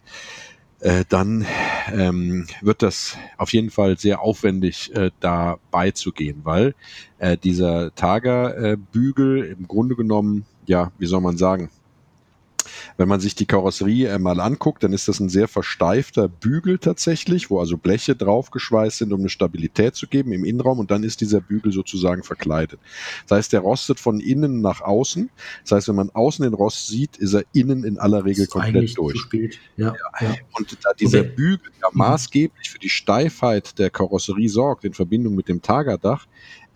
äh, dann ähm, wird das auf jeden Fall sehr aufwendig äh, da beizugehen, weil äh, dieser Tagerbügel im Grunde genommen, ja, wie soll man sagen, Wenn man sich die Karosserie äh, mal anguckt, dann ist das ein sehr versteifter Bügel tatsächlich, wo also Bleche draufgeschweißt sind, um eine Stabilität zu geben im Innenraum und dann ist dieser Bügel sozusagen verkleidet. Das heißt, der rostet von innen nach außen. Das heißt, wenn man außen den Rost sieht, ist er innen in aller Regel komplett durch. Ja, ja. Und da dieser okay. Bügel ja mhm. maßgeblich für die Steifheit der Karosserie sorgt, in Verbindung mit dem Tagerdach,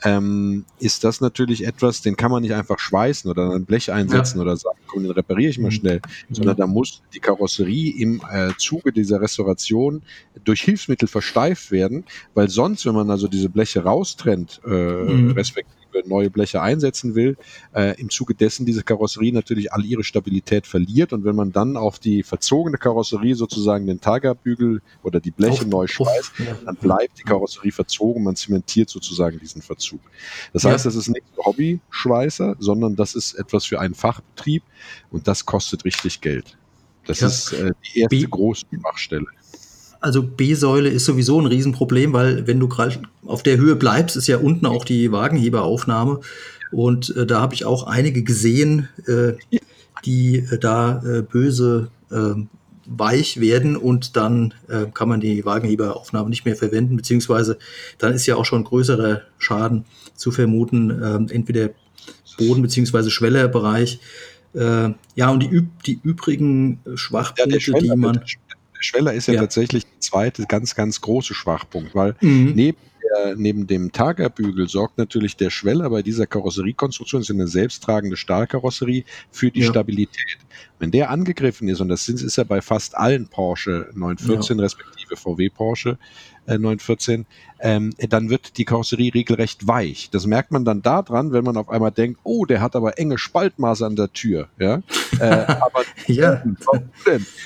ähm, ist das natürlich etwas, den kann man nicht einfach schweißen oder ein Blech einsetzen ja. oder sagen, komm, den repariere ich mal mhm. schnell, mhm. sondern da muss die Karosserie im äh, Zuge dieser Restauration durch Hilfsmittel versteift werden, weil sonst, wenn man also diese Bleche raustrennt, äh, mhm. respektive neue Bleche einsetzen will, äh, im Zuge dessen diese Karosserie natürlich all ihre Stabilität verliert. Und wenn man dann auf die verzogene Karosserie sozusagen den Tagerbügel oder die Bleche auf, neu schweißt, dann bleibt die Karosserie verzogen, man zementiert sozusagen diesen Verzug. Das heißt, das ist nicht Hobby-Schweißer, sondern das ist etwas für einen Fachbetrieb und das kostet richtig Geld. Das ja. ist äh, die erste große Schwachstelle. Also B-Säule ist sowieso ein Riesenproblem, weil wenn du gerade auf der Höhe bleibst, ist ja unten auch die Wagenheberaufnahme. Und äh, da habe ich auch einige gesehen, äh, die äh, da äh, böse ähm, weich werden und dann äh, kann man die Wagenheberaufnahme nicht mehr verwenden, beziehungsweise dann ist ja auch schon größerer Schaden zu vermuten, äh, entweder Boden- beziehungsweise Schwellerbereich. Äh, ja, und die, die übrigen Schwachpunkte, ja, die man. Schweller ist ja, ja, tatsächlich der zweite ganz, ganz große Schwachpunkt, weil mhm. neben, der, neben dem Tagerbügel sorgt natürlich der Schweller bei dieser Karosseriekonstruktion, das ist eine selbsttragende Stahlkarosserie, für die ja. Stabilität. Wenn der angegriffen ist, und das ist ja bei fast allen Porsche 914 ja. respektive VW Porsche äh, 914, ähm, dann wird die Karosserie regelrecht weich. Das merkt man dann daran, wenn man auf einmal denkt, oh, der hat aber enge Spaltmaße an der Tür. Ja, äh, [laughs] aber ja.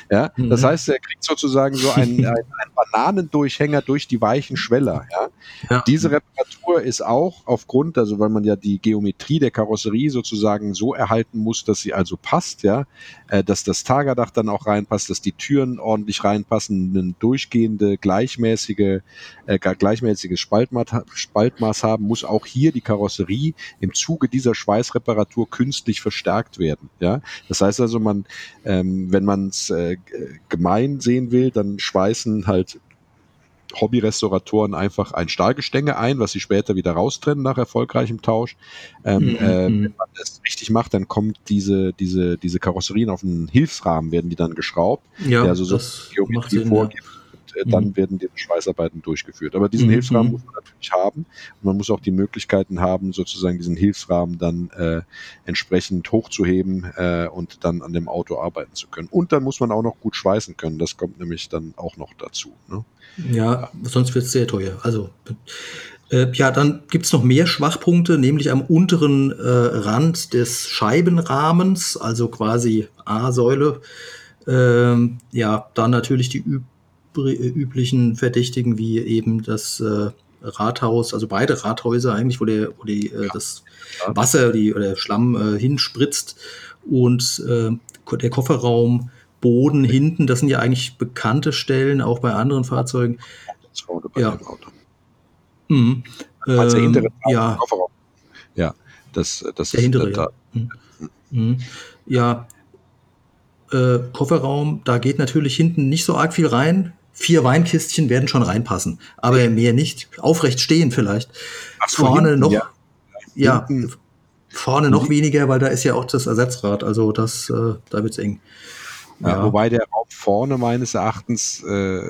Ja, mhm. das heißt, er kriegt sozusagen so einen, einen, einen Bananendurchhänger durch die weichen Schweller. Ja? ja? diese Reparatur ist auch aufgrund, also weil man ja die Geometrie der Karosserie sozusagen so erhalten muss, dass sie also passt, ja, äh, dass das Tagerdach dann auch reinpasst, dass die Türen ordentlich reinpassen, eine durchgehende gleichmäßige, äh, gleichmäßiges Spaltmaß, Spaltmaß haben, muss auch hier die Karosserie im Zuge dieser Schweißreparatur künstlich verstärkt werden. Ja, das heißt also, man, ähm, wenn man es äh, gemein sehen will, dann schweißen halt Hobby-Restauratoren einfach ein Stahlgestänge ein, was sie später wieder raustrennen nach erfolgreichem Tausch. Ähm, mhm. äh, mhm. wenn man das richtig macht, dann kommt diese, diese, diese Karosserien auf einen Hilfsrahmen, werden die dann geschraubt, ja, der also so Geometrie vorgibt. Ja äh, dann mhm. werden die Schweißarbeiten durchgeführt. Aber diesen mhm. Hilfsrahmen muss man natürlich haben und man muss auch die Möglichkeiten haben, sozusagen diesen Hilfsrahmen dann äh, entsprechend hochzuheben äh, und dann an dem Auto arbeiten zu können. Und dann muss man auch noch gut schweißen können. Das kommt nämlich dann auch noch dazu. Ne? Ja, sonst wird es sehr teuer. Also äh, ja, dann gibt's noch mehr Schwachpunkte, nämlich am unteren äh, Rand des Scheibenrahmens, also quasi A-Säule. Ähm, ja, dann natürlich die üblichen Verdächtigen wie eben das äh, Rathaus, also beide Rathäuser eigentlich, wo, der, wo die, äh, das Wasser die, oder Schlamm äh, hinspritzt und äh, der Kofferraum, Boden hinten, das sind ja eigentlich bekannte Stellen, auch bei anderen Fahrzeugen. Bei ja. Mhm. Also ähm, ja. Kofferraum. Ja, das, das der ist hintere, ja. Mhm. Mhm. ja. Äh, Kofferraum, da geht natürlich hinten nicht so arg viel rein vier Weinkistchen werden schon reinpassen, aber mehr nicht. Aufrecht stehen vielleicht. Ach, vorne hinten, noch, ja, ja hinten. vorne noch weniger, weil da ist ja auch das Ersatzrad. Also das, äh, da wird's eng. Ja. Ja, wobei der Raum vorne meines Erachtens äh,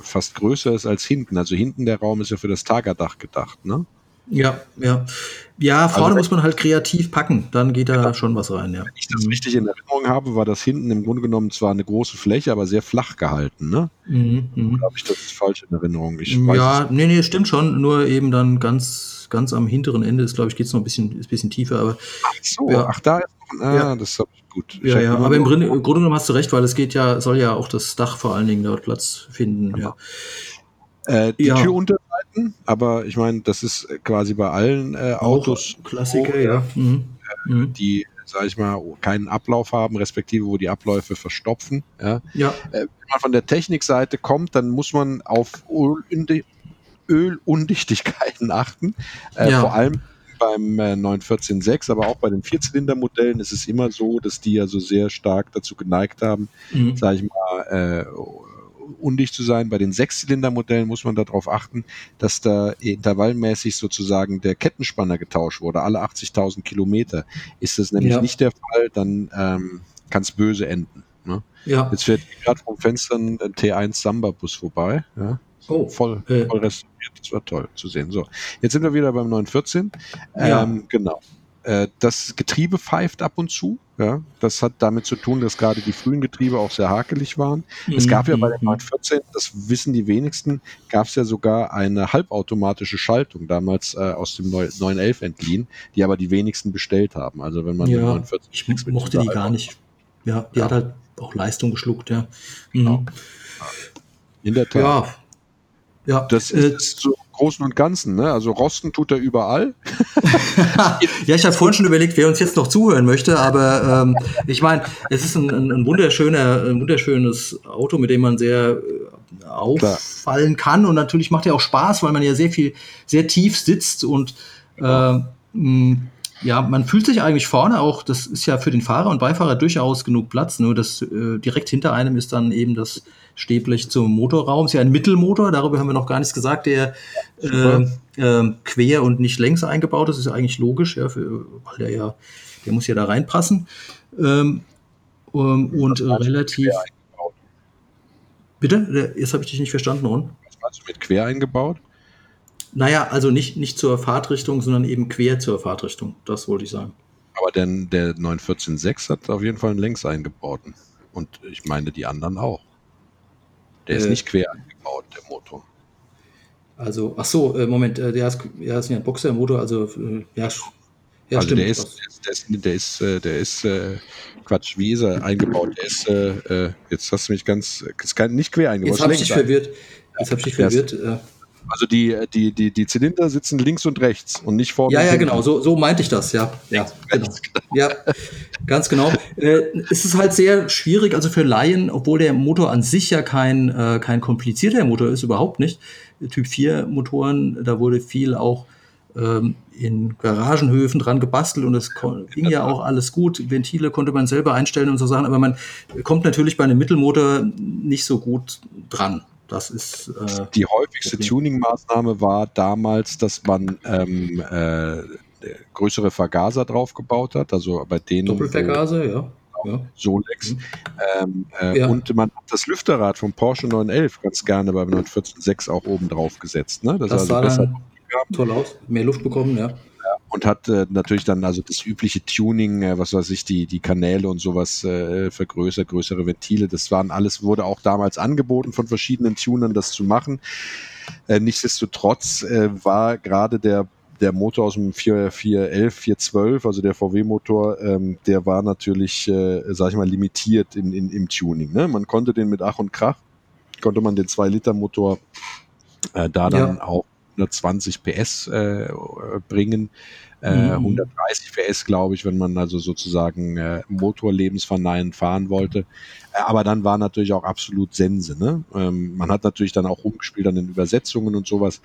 fast größer ist als hinten. Also hinten der Raum ist ja für das Tagerdach gedacht, ne? Ja, ja. Ja, vorne also, muss man halt kreativ packen, dann geht da ja, schon was rein, ja. Wenn ich das mhm. richtig in Erinnerung habe, war das hinten im Grunde genommen zwar eine große Fläche, aber sehr flach gehalten, ne? Mhm, mh. Oder habe ich das falsch in Erinnerung? Ich ja, nee, nee, stimmt schon, nur eben dann ganz, ganz am hinteren Ende ist, glaube ich, geht es noch ein bisschen, ist ein bisschen tiefer, aber. Ach so, ja. ach, da ist noch, ah, ja. das habe ich gut. Ja, ja, aber im Grunde, im Grunde genommen hast du recht, weil es geht ja, soll ja auch das Dach vor allen Dingen dort Platz finden, ja. Äh, die ja. Türunterseiten, aber ich meine, das ist quasi bei allen äh, Autos. Klassiker, ja. Mhm. Äh, mhm. Die, sage ich mal, keinen Ablauf haben, respektive wo die Abläufe verstopfen. Ja. ja. Äh, wenn man von der Technikseite kommt, dann muss man auf Ölundichtigkeiten [laughs] achten. Äh, ja. Vor allem beim äh, 914.6, aber auch bei den Vierzylindermodellen ist es immer so, dass die ja so sehr stark dazu geneigt haben, mhm. sage ich mal, äh, undicht zu sein. Bei den Sechszylindermodellen muss man darauf achten, dass da intervallmäßig sozusagen der Kettenspanner getauscht wurde. Alle 80.000 Kilometer ist das nämlich ja. nicht der Fall, dann ähm, kann es böse enden. Ne? Ja. Jetzt fährt gerade vom Fenster ein T1 Samba-Bus vorbei. Ja? Oh, voll, äh. voll restauriert. Das war toll zu sehen. So, jetzt sind wir wieder beim 914. Ja. Ähm, genau. Äh, das Getriebe pfeift ab und zu. Ja, das hat damit zu tun, dass gerade die frühen Getriebe auch sehr hakelig waren. Mhm. Es gab ja bei der 914, mhm. das wissen die wenigsten, gab es ja sogar eine halbautomatische Schaltung damals äh, aus dem 911 entliehen, die aber die wenigsten bestellt haben. Also wenn man ja, 914 ich mochte die gar nicht. Ja, die ja. hat halt auch Leistung geschluckt, ja. Mhm. Genau. In der Tat. Ja. Ja, das äh, ist so Großen und Ganzen. Ne? Also rosten tut er überall. [laughs] ja, ich habe vorhin schon überlegt, wer uns jetzt noch zuhören möchte, aber ähm, ich meine, es ist ein, ein, ein, wunderschöner, ein wunderschönes Auto, mit dem man sehr äh, auffallen Klar. kann und natürlich macht er auch Spaß, weil man ja sehr viel, sehr tief sitzt und äh, mh, ja, man fühlt sich eigentlich vorne auch, das ist ja für den Fahrer und Beifahrer durchaus genug Platz, nur das äh, direkt hinter einem ist dann eben das Stehblech zum Motorraum. Ist ja ein Mittelmotor, darüber haben wir noch gar nichts gesagt, der äh, äh, quer und nicht längs eingebaut ist. Das ist ja eigentlich logisch, ja, für, weil der ja, der muss ja da reinpassen. Ähm, um, und äh, relativ. Bitte? Jetzt habe ich dich nicht verstanden, Ron. Was meinst du mit quer eingebaut? Naja, also nicht, nicht zur Fahrtrichtung, sondern eben quer zur Fahrtrichtung. Das wollte ich sagen. Aber denn der 914.6 hat auf jeden Fall einen längs eingebauten. Und ich meine die anderen auch. Der äh, ist nicht quer eingebaut, der Motor. Also, ach so, äh, Moment, äh, der ist, der ist ja ein Boxermotor, also äh, ja, ja, also stimmt. Der ist, der ist, der ist, der ist, der ist äh, Quatsch, wie ist er eingebaut? Der ist, äh, jetzt hast du mich ganz, ist nicht quer eingebaut. Jetzt habe ich dich verwirrt. Jetzt habe ich dich verwirrt. Also die, die, die, die Zylinder sitzen links und rechts und nicht vorne. Ja, ja, genau, so, so meinte ich das, ja. Ja, genau. ja ganz genau. Äh, es ist halt sehr schwierig, also für Laien, obwohl der Motor an sich ja kein, äh, kein komplizierter Motor ist, überhaupt nicht. Typ 4 Motoren, da wurde viel auch ähm, in Garagenhöfen dran gebastelt und es ging ja auch alles gut. Ventile konnte man selber einstellen und so Sachen, aber man kommt natürlich bei einem Mittelmotor nicht so gut dran. Das ist äh, die häufigste Tuning-Maßnahme war damals, dass man ähm, äh, größere Vergaser draufgebaut hat, also bei denen Doppelvergaser, ja. Ja. Solex. Mhm. Ähm, äh, ja. Und man hat das Lüfterrad vom Porsche 911 ganz gerne beim 914.6 auch oben drauf gesetzt. Ne? Das, das also sah besser toll aus, mehr Luft bekommen, ja und hat äh, natürlich dann also das übliche Tuning, äh, was weiß ich, die, die Kanäle und sowas äh, vergrößert, größere Ventile. Das waren alles, wurde auch damals angeboten von verschiedenen Tunern, das zu machen. Äh, nichtsdestotrotz äh, war gerade der der Motor aus dem 411, 412, also der VW-Motor, ähm, der war natürlich, äh, sag ich mal, limitiert in, in, im Tuning. Ne? Man konnte den mit Ach und Krach, konnte man den 2-Liter-Motor äh, da dann ja. auch 120 PS äh, bringen. Äh, mhm. 130 PS, glaube ich, wenn man also sozusagen äh, Motorlebensverneinend fahren wollte. Äh, aber dann war natürlich auch absolut Sense. Ne? Ähm, man hat natürlich dann auch rumgespielt an den Übersetzungen und sowas.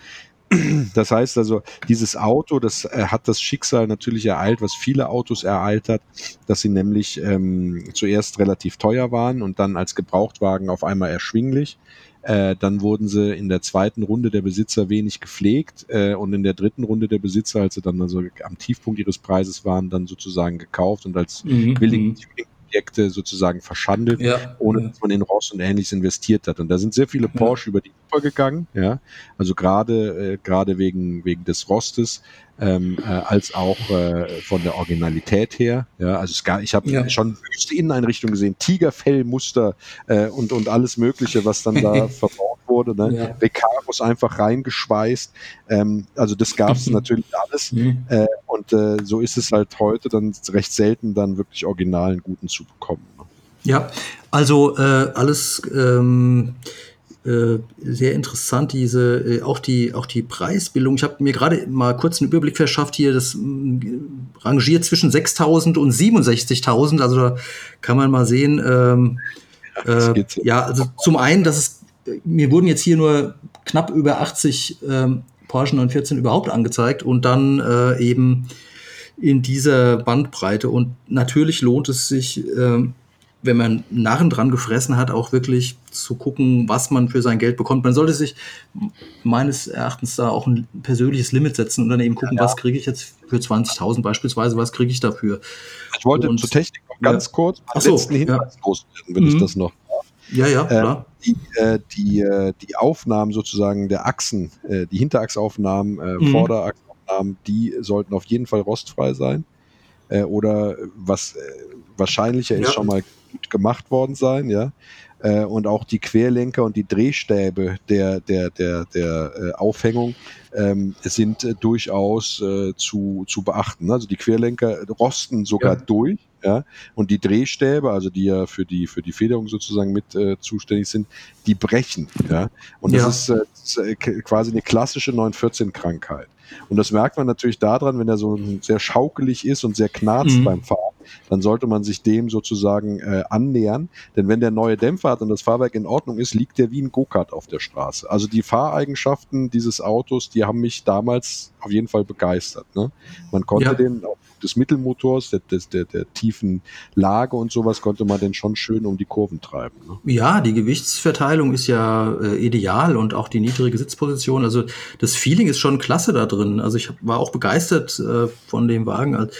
Das heißt also, dieses Auto, das äh, hat das Schicksal natürlich ereilt, was viele Autos ereilt hat, dass sie nämlich ähm, zuerst relativ teuer waren und dann als Gebrauchtwagen auf einmal erschwinglich. Äh, dann wurden sie in der zweiten Runde der Besitzer wenig gepflegt äh, und in der dritten Runde der Besitzer, als sie dann also am Tiefpunkt ihres Preises waren, dann sozusagen gekauft und als mhm. billige mhm. Objekte sozusagen verschandelt, ja, ohne dass man in Ross und ähnliches investiert hat. Und da sind sehr viele Porsche ja. über die Ufer gegangen, ja. Also gerade äh, gerade wegen wegen des Rostes ähm, äh, als auch äh, von der Originalität her. Ja, also es gar, ich habe ja. schon wüste Inneneinrichtungen gesehen, Tigerfellmuster äh, und und alles Mögliche, was dann da [laughs] verbaut wurde. Ne? Ja. Recaros einfach reingeschweißt. Ähm, also das gab es natürlich alles. Mhm. Äh, und äh, so ist es halt heute dann recht selten dann wirklich originalen guten zu bekommen. Ne? Ja, also äh, alles ähm, äh, sehr interessant, diese, äh, auch die, auch die Preisbildung. Ich habe mir gerade mal kurz einen Überblick verschafft hier, das rangiert zwischen 6.000 und 67.000, also da kann man mal sehen, ähm, [laughs] äh, ja, also zum einen, dass es, mir wurden jetzt hier nur knapp über 80 ähm, Porsche 914 überhaupt angezeigt und dann äh, eben in dieser Bandbreite. Und natürlich lohnt es sich, äh, wenn man Narren dran gefressen hat, auch wirklich zu gucken, was man für sein Geld bekommt. Man sollte sich meines Erachtens da auch ein persönliches Limit setzen und dann eben gucken, ja, ja. was kriege ich jetzt für 20.000 beispielsweise, was kriege ich dafür. Ich wollte und, zur Technik noch ganz ja. kurz Ach so, letzten Hinweis loswerden, wenn mhm. ich das noch ja, ja, äh, klar. Äh, die, äh, die, äh, die Aufnahmen sozusagen der Achsen, äh, die Hinterachsaufnahmen, mhm. Vorderachsaufnahmen, die sollten auf jeden Fall rostfrei sein. Oder was wahrscheinlicher ist, ja. schon mal gut gemacht worden sein, ja. Und auch die Querlenker und die Drehstäbe der, der, der, der Aufhängung ähm, sind durchaus äh, zu, zu beachten. Also die Querlenker rosten sogar ja. durch. Ja, und die Drehstäbe, also die ja für die für die Federung sozusagen mit äh, zuständig sind, die brechen. Ja, und das, ja. Ist, äh, das ist äh, quasi eine klassische 914-Krankheit. Und das merkt man natürlich daran, wenn er so sehr schaukelig ist und sehr knarzt mhm. beim Fahren dann sollte man sich dem sozusagen äh, annähern. Denn wenn der neue Dämpfer hat und das Fahrwerk in Ordnung ist, liegt der wie ein Go-Kart auf der Straße. Also die Fahreigenschaften dieses Autos, die haben mich damals auf jeden Fall begeistert. Ne? Man konnte ja. den des Mittelmotors, der, der, der, tiefen Lage und sowas, konnte man den schon schön um die Kurven treiben. Ne? Ja, die Gewichtsverteilung ist ja äh, ideal und auch die niedrige Sitzposition. Also das Feeling ist schon klasse da drin. Also ich war auch begeistert äh, von dem Wagen. Also,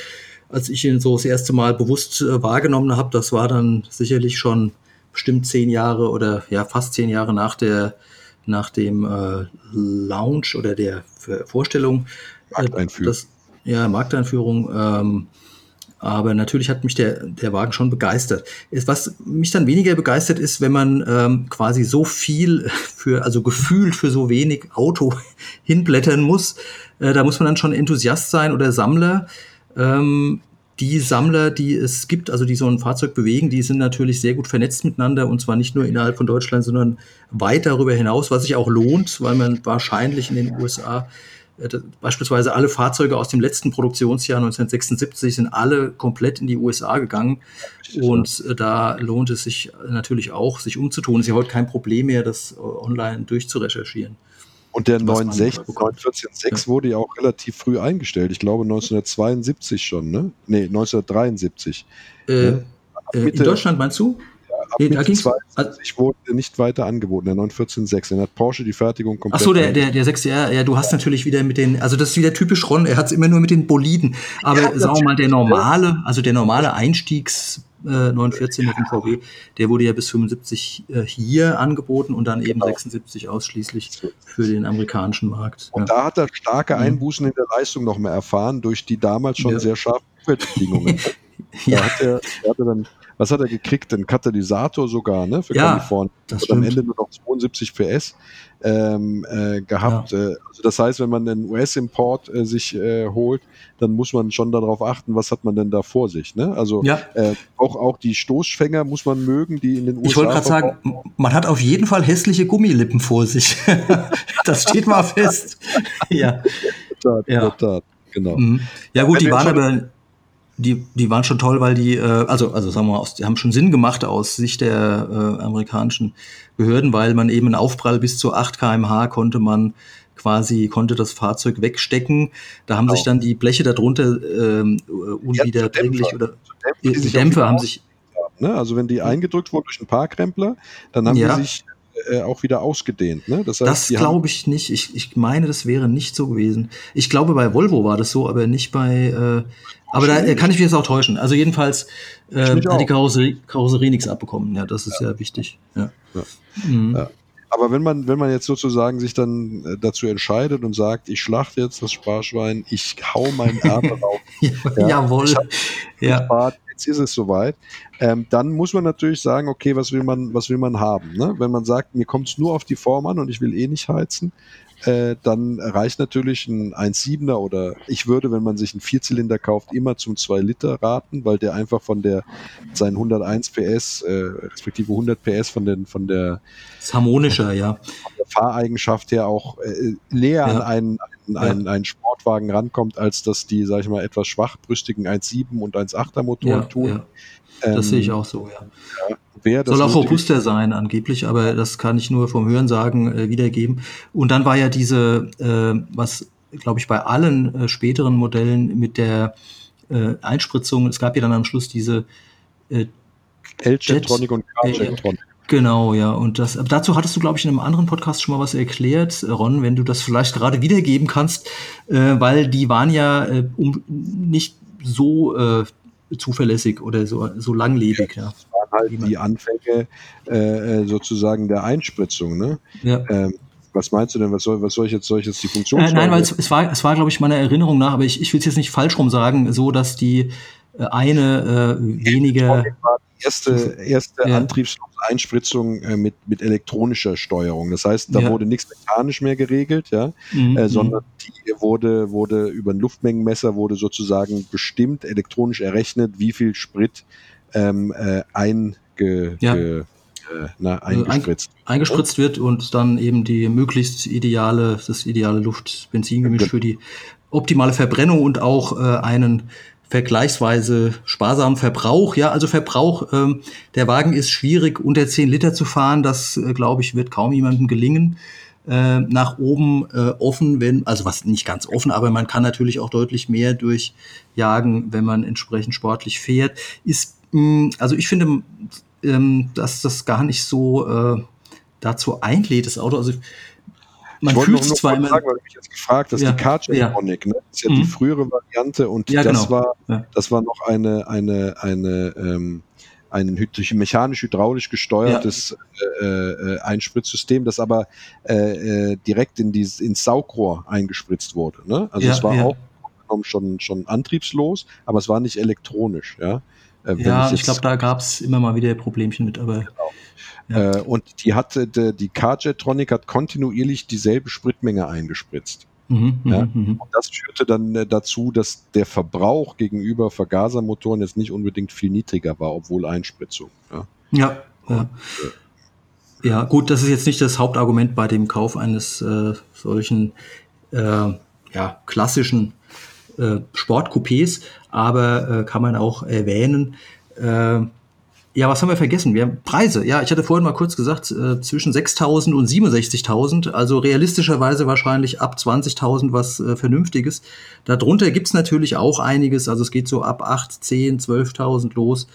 als ich ihn so das erste Mal bewusst äh, wahrgenommen habe, das war dann sicherlich schon bestimmt zehn Jahre oder ja fast zehn Jahre nach der nach dem äh, Launch oder der Vorstellung. Äh, Markteinführung. Das, ja, Markteinführung. Ähm, aber natürlich hat mich der, der Wagen schon begeistert. Was mich dann weniger begeistert ist, wenn man ähm, quasi so viel [laughs] für, also gefühlt für so wenig Auto [laughs] hinblättern muss. Äh, da muss man dann schon Enthusiast sein oder Sammler. Ähm, die Sammler, die es gibt, also die so ein Fahrzeug bewegen, die sind natürlich sehr gut vernetzt miteinander und zwar nicht nur innerhalb von Deutschland, sondern weit darüber hinaus, was sich auch lohnt, weil man wahrscheinlich in den USA äh, beispielsweise alle Fahrzeuge aus dem letzten Produktionsjahr 1976 sind alle komplett in die USA gegangen und äh, da lohnt es sich natürlich auch, sich umzutun. Es ist ja heute kein Problem mehr, das äh, online durchzurecherchieren. Und der 914.6 ja. wurde ja auch relativ früh eingestellt. Ich glaube 1972 schon, ne? Nee, 1973. Äh, ne? äh, in Deutschland meinst du? ab nee, Mitte 22 wurde nicht weiter angeboten, der 914.6. Dann hat Porsche die Fertigung komplett. Achso, der, der, der 6R, ja, du hast natürlich wieder mit den, also das ist wieder typisch Ron, er hat es immer nur mit den Boliden. Aber ja, sagen wir mal, der normale, also der normale Einstiegs- äh, 914 mit dem VW, der wurde ja bis 75 äh, hier angeboten und dann eben genau. 76 ausschließlich für den amerikanischen Markt. Und ja. da hat er starke mhm. Einbußen in der Leistung noch mehr erfahren durch die damals schon ja. sehr scharfen Umweltbedingungen. [laughs] ja. Da hat er, er hatte dann was hat er gekriegt? Ein Katalysator sogar, ne? Für ja, Kalifornien. Das hat am Ende nur noch 72 PS ähm, äh, gehabt. Ja. Äh, also das heißt, wenn man einen US-Import äh, sich äh, holt, dann muss man schon darauf achten, was hat man denn da vor sich. Ne? Also ja. äh, auch, auch die Stoßfänger muss man mögen, die in den USA. Ich wollte gerade sagen, man hat auf jeden Fall hässliche Gummilippen vor sich. [laughs] das steht mal fest. [laughs] ja. In der Tat, ja. in der Tat. Genau. Mhm. Ja gut, die waren aber die, die waren schon toll, weil die, äh, also, also sagen wir mal, aus, die haben schon Sinn gemacht aus Sicht der äh, amerikanischen Behörden, weil man eben einen Aufprall bis zu 8 kmh konnte man quasi, konnte das Fahrzeug wegstecken. Da haben genau. sich dann die Bleche darunter ähm, unwiederbringlich ja, oder die Dämpfer, die Dämpfer haben sich. Ne? Also wenn die eingedrückt wurden durch einen Parkrempler, dann haben ja. die sich äh, auch wieder ausgedehnt. Ne? Das, heißt, das glaube ich nicht. Ich, ich meine, das wäre nicht so gewesen. Ich glaube, bei Volvo war das so, aber nicht bei, äh, aber da kann ich mich jetzt auch täuschen. Also jedenfalls äh, hat die Karosserie, Karosserie nichts abbekommen. Ja, das ist ja, ja wichtig. Ja. Ja. Mhm. ja. Aber wenn man, wenn man jetzt sozusagen sich dann äh, dazu entscheidet und sagt, ich schlachte jetzt das Sparschwein, ich hau meinen Erbe [laughs] auf. ja, Jawohl. Ja. Gespart, jetzt ist es soweit. Ähm, dann muss man natürlich sagen, okay, was will man, was will man haben? Ne? Wenn man sagt, mir kommt es nur auf die Form an und ich will eh nicht heizen, äh, dann reicht natürlich ein 1,7er oder ich würde, wenn man sich einen Vierzylinder kauft, immer zum 2 Liter raten, weil der einfach von der seinen 101 PS, äh, respektive 100 PS von den von der ist harmonischer, ja. Fahreigenschaft her auch äh, näher ja. an einen, einen, ja. einen, einen Sport Sportwagen rankommt, als dass die, sag ich mal, etwas schwachbrüstigen 1.7 und 1.8er Motoren Ja, tun. ja. Das Ähm, sehe ich auch so, ja. Das Soll auch robuster sein angeblich, aber das kann ich nur vom Hörensagen äh, wiedergeben. Und dann war ja diese, äh, was glaube ich bei allen äh, späteren Modellen mit der äh, Einspritzung, es gab ja dann am Schluss diese äh, L-Jetronic und K-Jetronic. Genau, ja. Und das, dazu hattest du, glaube ich, in einem anderen Podcast schon mal was erklärt, Ron, wenn du das vielleicht gerade wiedergeben kannst, äh, weil die waren ja äh, um, nicht so äh, zuverlässig oder so, so langlebig. Ja. Das waren halt die Anfänge äh, äh, sozusagen der Einspritzung. Ne? Ja. Ähm, was meinst du denn? Was soll, was soll ich jetzt? Soll ich jetzt die Funktion? Äh, nein, weil es, es war, es war, glaube ich, meiner Erinnerung nach, aber ich, ich will es jetzt nicht falsch rum sagen, so dass die äh, eine äh, weniger. Erste, erste Ja. Antriebseinspritzung äh, mit, mit elektronischer Steuerung. Das heißt, da Ja. wurde nichts mechanisch mehr geregelt, ja, Mhm, äh, sondern die wurde, wurde über ein Luftmengenmesser wurde sozusagen bestimmt, elektronisch errechnet, wie viel Sprit ähm, äh, einge, Ja. ge, äh, na, Also ein- eingespritzt. eingespritzt wird und dann eben die möglichst ideale, das ideale Luft-Benzin-Gemisch Genau. für die optimale Verbrennung und auch äh, einen vergleichsweise sparsamen Verbrauch. Ja, also Verbrauch, ähm, der Wagen ist schwierig, unter 10 Liter zu fahren. Das, äh, glaube ich, wird kaum jemandem gelingen. Äh, nach oben äh, offen, wenn, also was nicht ganz offen, aber man kann natürlich auch deutlich mehr durchjagen, wenn man entsprechend sportlich fährt. Ist, mh, also ich finde, ähm, dass das gar nicht so äh, dazu einlädt, das Auto. Also man ich fühlt nur zwar immer. sagen, weil du mich jetzt gefragt hast, Ja, die Car-Jetronic, ne? das ist ja die Mhm. frühere Variante und Ja, das genau. war Ja. das war noch eine eine eine ähm, ein mechanisch-hydraulisch gesteuertes äh, äh, Einspritzsystem, das aber äh, äh, direkt in dieses ins Saugrohr eingespritzt wurde. Ne? Also Ja, es war ja. auch schon schon antriebslos, aber es war nicht elektronisch. Ja, Äh, wenn Ja, ich jetzt- glaube, da gab es immer mal wieder Problemchen mit, aber ja. äh, und die hatte die Car-Jetronic hat kontinuierlich dieselbe Spritmenge eingespritzt. mhm, Ja. mhm, mhm. Und das führte dann äh, dazu, dass der Verbrauch gegenüber Vergasermotoren jetzt nicht unbedingt viel niedriger war, obwohl Einspritzung. Ja. Ja, ja. Ja, gut, das ist jetzt nicht das Hauptargument bei dem Kauf eines äh, solchen äh, ja, klassischen äh, Sportcoupés, aber äh, kann man auch erwähnen. Äh, ja, was haben wir vergessen? Wir haben Preise. Ja, ich hatte vorhin mal kurz gesagt, äh, zwischen 6.000 und 67.000, also realistischerweise wahrscheinlich ab 20.000 was äh, Vernünftiges. Darunter gibt's natürlich auch einiges, also es geht so ab 8, 10, 12.000 los.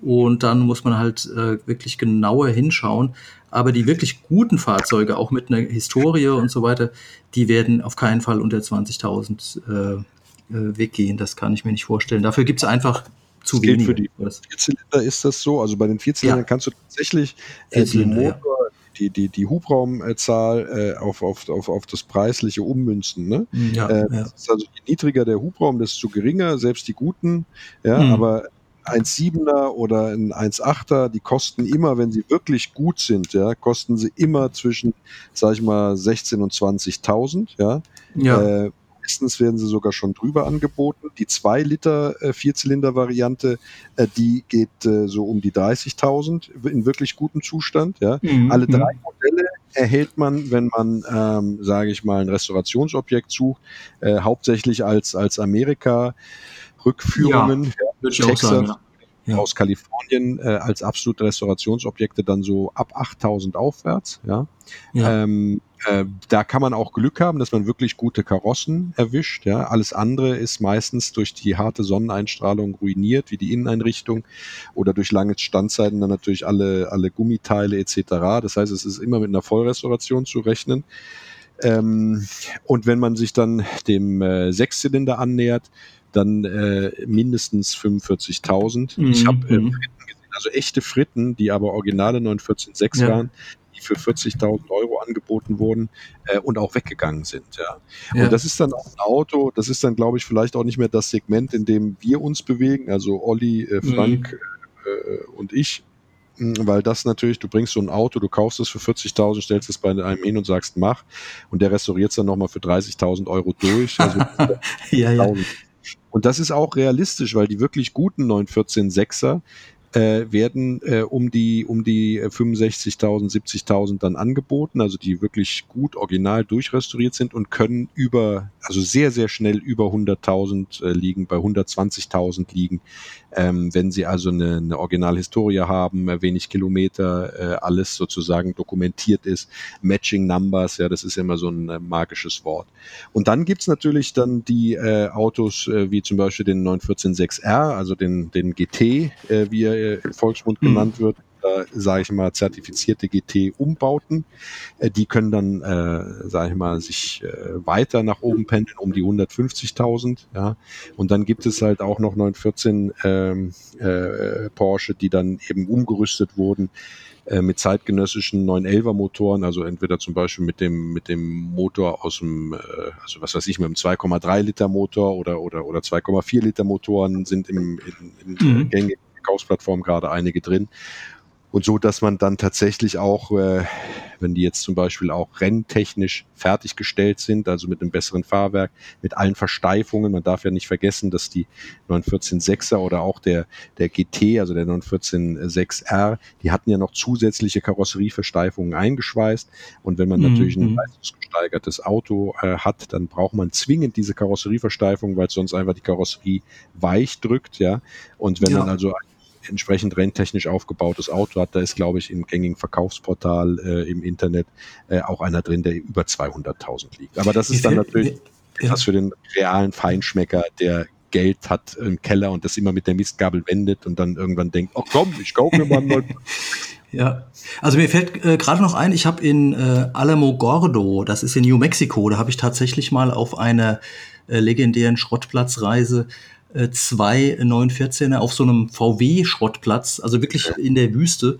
Und dann muss man halt äh, wirklich genauer hinschauen. Aber die wirklich guten Fahrzeuge, auch mit einer Historie und so weiter, die werden auf keinen Fall unter 20.000 äh, äh, weggehen. Das kann ich mir nicht vorstellen. Dafür gibt's einfach zu gilt für die Vierzylinder ist das so. Also bei den Vierzylindern Ja. kannst du tatsächlich äh, die Vierzylinder, ja. Motor, die, die, die Hubraumzahl äh, auf, auf, auf, auf das Preisliche ummünzen. Ne? Ja, Äh, ja. das ist also je niedriger der Hubraum, desto geringer, selbst die guten. Ja, Mhm. aber 1,7er oder ein 1,8er, die kosten immer, wenn sie wirklich gut sind, ja, kosten sie immer zwischen, sag ich mal, 16 und 20.000, ja. ja. Äh, meistens werden sie sogar schon drüber angeboten. Die 2 Liter äh, Vierzylinder-Variante, äh, die geht äh, so um die 30.000 in wirklich gutem Zustand, ja. Mhm, Alle mhm. drei Modelle erhält man, wenn man, ähm, sage ich mal, ein Restaurationsobjekt sucht, äh, hauptsächlich als, als Amerika-Rückführungen Würde ich auch Texas, sagen. Ja. Ja. aus Kalifornien äh, als absolute Restaurationsobjekte dann so ab 8000 aufwärts. Ja. Ja. Ähm, äh, da kann man auch Glück haben, dass man wirklich gute Karossen erwischt. Ja. Alles andere ist meistens durch die harte Sonneneinstrahlung ruiniert, wie die Inneneinrichtung oder durch lange Standzeiten dann natürlich alle, alle Gummiteile etc. Das heißt, es ist immer mit einer Vollrestauration zu rechnen. Ähm, und wenn man sich dann dem äh, Sechszylinder annähert, dann äh, mindestens 45.000. Ich Mhm, habe äh, mhm. Fritten gesehen, also echte Fritten, die aber originale 914.6 Ja. waren, die für 40.000 Euro angeboten wurden äh, und auch weggegangen sind. Ja. Ja. Und das ist dann auch ein Auto, das ist dann, glaube ich, vielleicht auch nicht mehr das Segment, in dem wir uns bewegen, also Olli, äh, Frank äh, und ich. Mm, Weil das natürlich, du bringst so ein Auto, du kaufst es für 40.000, stellst es bei einem hin und sagst, mach. Und der restauriert es dann nochmal für 30.000 Euro durch. Also [laughs] ja, ja. 1000. Und das ist auch realistisch, weil die wirklich guten 914 6er, äh, werden äh, um die um die 65.000, 70.000 dann angeboten, also die wirklich gut original durchrestauriert sind und können über, also sehr, sehr schnell über 100.000 äh, liegen, bei 120.000 liegen. Ähm, wenn Sie also eine, eine Originalhistorie haben, äh, wenig Kilometer, äh, alles sozusagen dokumentiert ist, Matching Numbers, ja, das ist immer so ein äh, magisches Wort. Und dann gibt's natürlich dann die äh, Autos äh, wie zum Beispiel den 914.6R, also den, den GT, äh, wie er äh, im Volksmund mhm. genannt wird, äh, sage ich mal, zertifizierte GT-Umbauten. Äh, die können dann, äh, sage ich mal, sich äh, weiter nach oben pendeln um die 150.000. Ja. Und dann gibt es halt auch noch 914 ähm, äh, Porsche, die dann eben umgerüstet wurden äh, mit zeitgenössischen 911er Motoren, also entweder zum Beispiel mit dem, mit dem Motor aus dem, äh, also was weiß ich, mit dem 2,3 Liter Motor oder, oder, oder 2,4 Liter Motoren sind im, in, in mhm. gängigen Verkaufsplattformen gerade einige drin. Und so, dass man dann tatsächlich auch, äh, wenn die jetzt zum Beispiel auch renntechnisch fertiggestellt sind, also mit einem besseren Fahrwerk, mit allen Versteifungen, man darf ja nicht vergessen, dass die 914.6er oder auch der, der GT, also der 914.6R, die hatten ja noch zusätzliche Karosserieversteifungen eingeschweißt. Und wenn man mhm. natürlich ein mhm. leistungsgesteigertes Auto äh, hat, dann braucht man zwingend diese Karosserieversteifung, weil sonst einfach die Karosserie weich drückt, ja. Und wenn ja. man also entsprechend renntechnisch aufgebautes Auto hat, da ist, glaube ich, im gängigen Verkaufsportal äh, im Internet äh, auch einer drin, der über 200.000 liegt. Aber das ist dann natürlich ja. was für den realen Feinschmecker, der Geld hat im Keller und das immer mit der Mistgabel wendet und dann irgendwann denkt, oh komm, ich kaufe mir mal einen. [laughs] Ja, also mir fällt äh, gerade noch ein, ich habe in äh, Alamo Gordo, das ist in New Mexico, da habe ich tatsächlich mal auf einer äh, legendären Schrottplatzreise äh, zwei 914er auf so einem VW-Schrottplatz, also wirklich in der Wüste,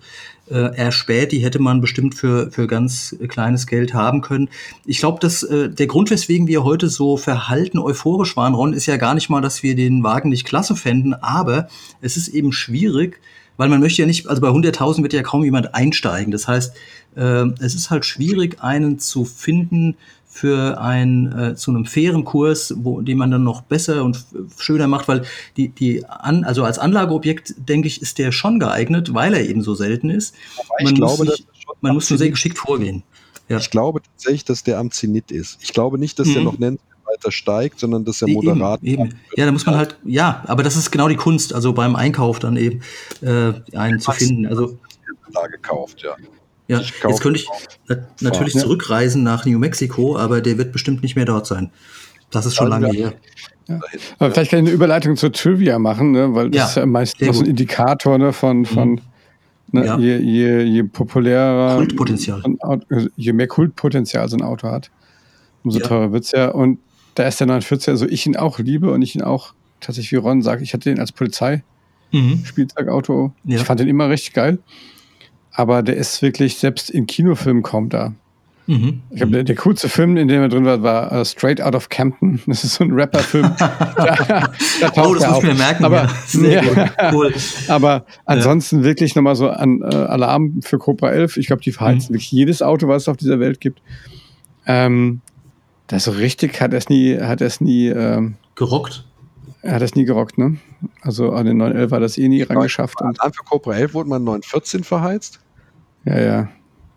äh, erspäht. Die hätte man bestimmt für, für ganz kleines Geld haben können. Ich glaube, dass äh, der Grund, weswegen wir heute so verhalten euphorisch waren, Ron, ist ja gar nicht mal, dass wir den Wagen nicht klasse fänden, aber es ist eben schwierig, weil man möchte ja nicht, also bei 100.000 wird ja kaum jemand einsteigen. Das heißt, äh, es ist halt schwierig, einen zu finden, für ein äh, zu einem fairen Kurs, wo den man dann noch besser und schöner macht, weil die die an, also als Anlageobjekt denke ich ist der schon geeignet, weil er eben so selten ist. man glaube, muss sich, man muss nur sehr geschickt vorgehen. Ja. Ich glaube tatsächlich, dass der am Zenit ist. Ich glaube nicht, dass mhm. der noch nennt weiter steigt, sondern dass er moderat. Eben, eben. Ja, da muss man halt, ja, aber das ist genau die Kunst, also beim Einkauf dann eben äh, einen zu finden. Also da gekauft, ja. Ja, jetzt könnte ich natürlich fahren. zurückreisen nach New Mexico, aber der wird bestimmt nicht mehr dort sein. Das ist schon lange her. Ja. Aber vielleicht kann ich eine Überleitung zur Trivia machen, ne? weil das ja, ist ja meistens ein Indikator ne, von, mhm. von ne, ja. je, je, je populärer, Kultpotenzial. Also je mehr Kultpotenzial so ein Auto hat, umso ja. teurer wird es ja. Und da ist der 940, also ich ihn auch liebe und ich ihn auch tatsächlich wie Ron sagt, ich hatte den als Polizei. Mhm. Ich fand den immer richtig geil aber der ist wirklich, selbst in Kinofilmen kaum da. Mhm. Ich glaube, der, der, coolste Film, in dem er drin war, war uh, Straight Out of Campton. [laughs] Das ist so ein Rapper-Film. [laughs] da, da oh, das muss ich mir merken. Aber, ja. Ja, [laughs] cool. aber ansonsten ja. wirklich nochmal so an äh, Alarm für Cobra 11. Ich glaube, die verheizen mhm. wirklich jedes Auto, was es auf dieser Welt gibt. Ähm, das so richtig hat er es nie, hat er es nie ähm, gerockt. Er hat das nie gerockt, ne? Also an den 911 war das eh nie rangeschafft. Und für Cobra 11 wurde man 914 verheizt? Ja, ja.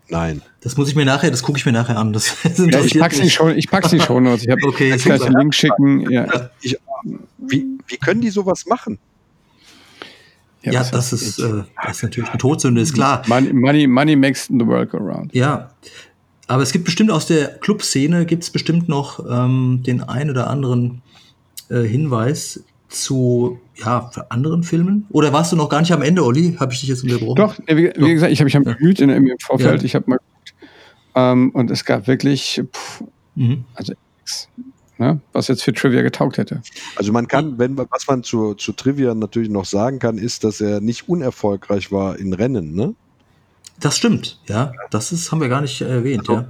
Nein. Das muss ich mir nachher, das gucke ich mir nachher an. Das [laughs] ja, ich pack's nicht schon, ich pack's nicht schon. Ich habe [laughs] okay, ich gleich einen Link schicken. Ja. [laughs] Ich, wie, wie können die sowas machen? Ja, ja das, ist, äh, das ist natürlich eine Todsünde, ist klar. Money, money, money makes the world go round. Ja, aber es gibt bestimmt aus der Clubszene gibt es bestimmt noch ähm, den ein oder anderen äh, Hinweis, zu ja, für anderen Filmen? Oder warst du noch gar nicht am Ende, Olli? Habe ich dich jetzt unterbrochen? Doch, wie, wie gesagt, ich habe mich am bemüht in, im Vorfeld. Ja. Ich habe mal geguckt. Ähm, und es gab wirklich, pff, mhm. also nichts, ne, was jetzt für Trivia getaugt hätte. Also man kann, wenn was man zu, zu Trivia natürlich noch sagen kann, ist, dass er nicht unerfolgreich war in Rennen, ne? Das stimmt, ja. Das ist, haben wir gar nicht erwähnt, also, ja.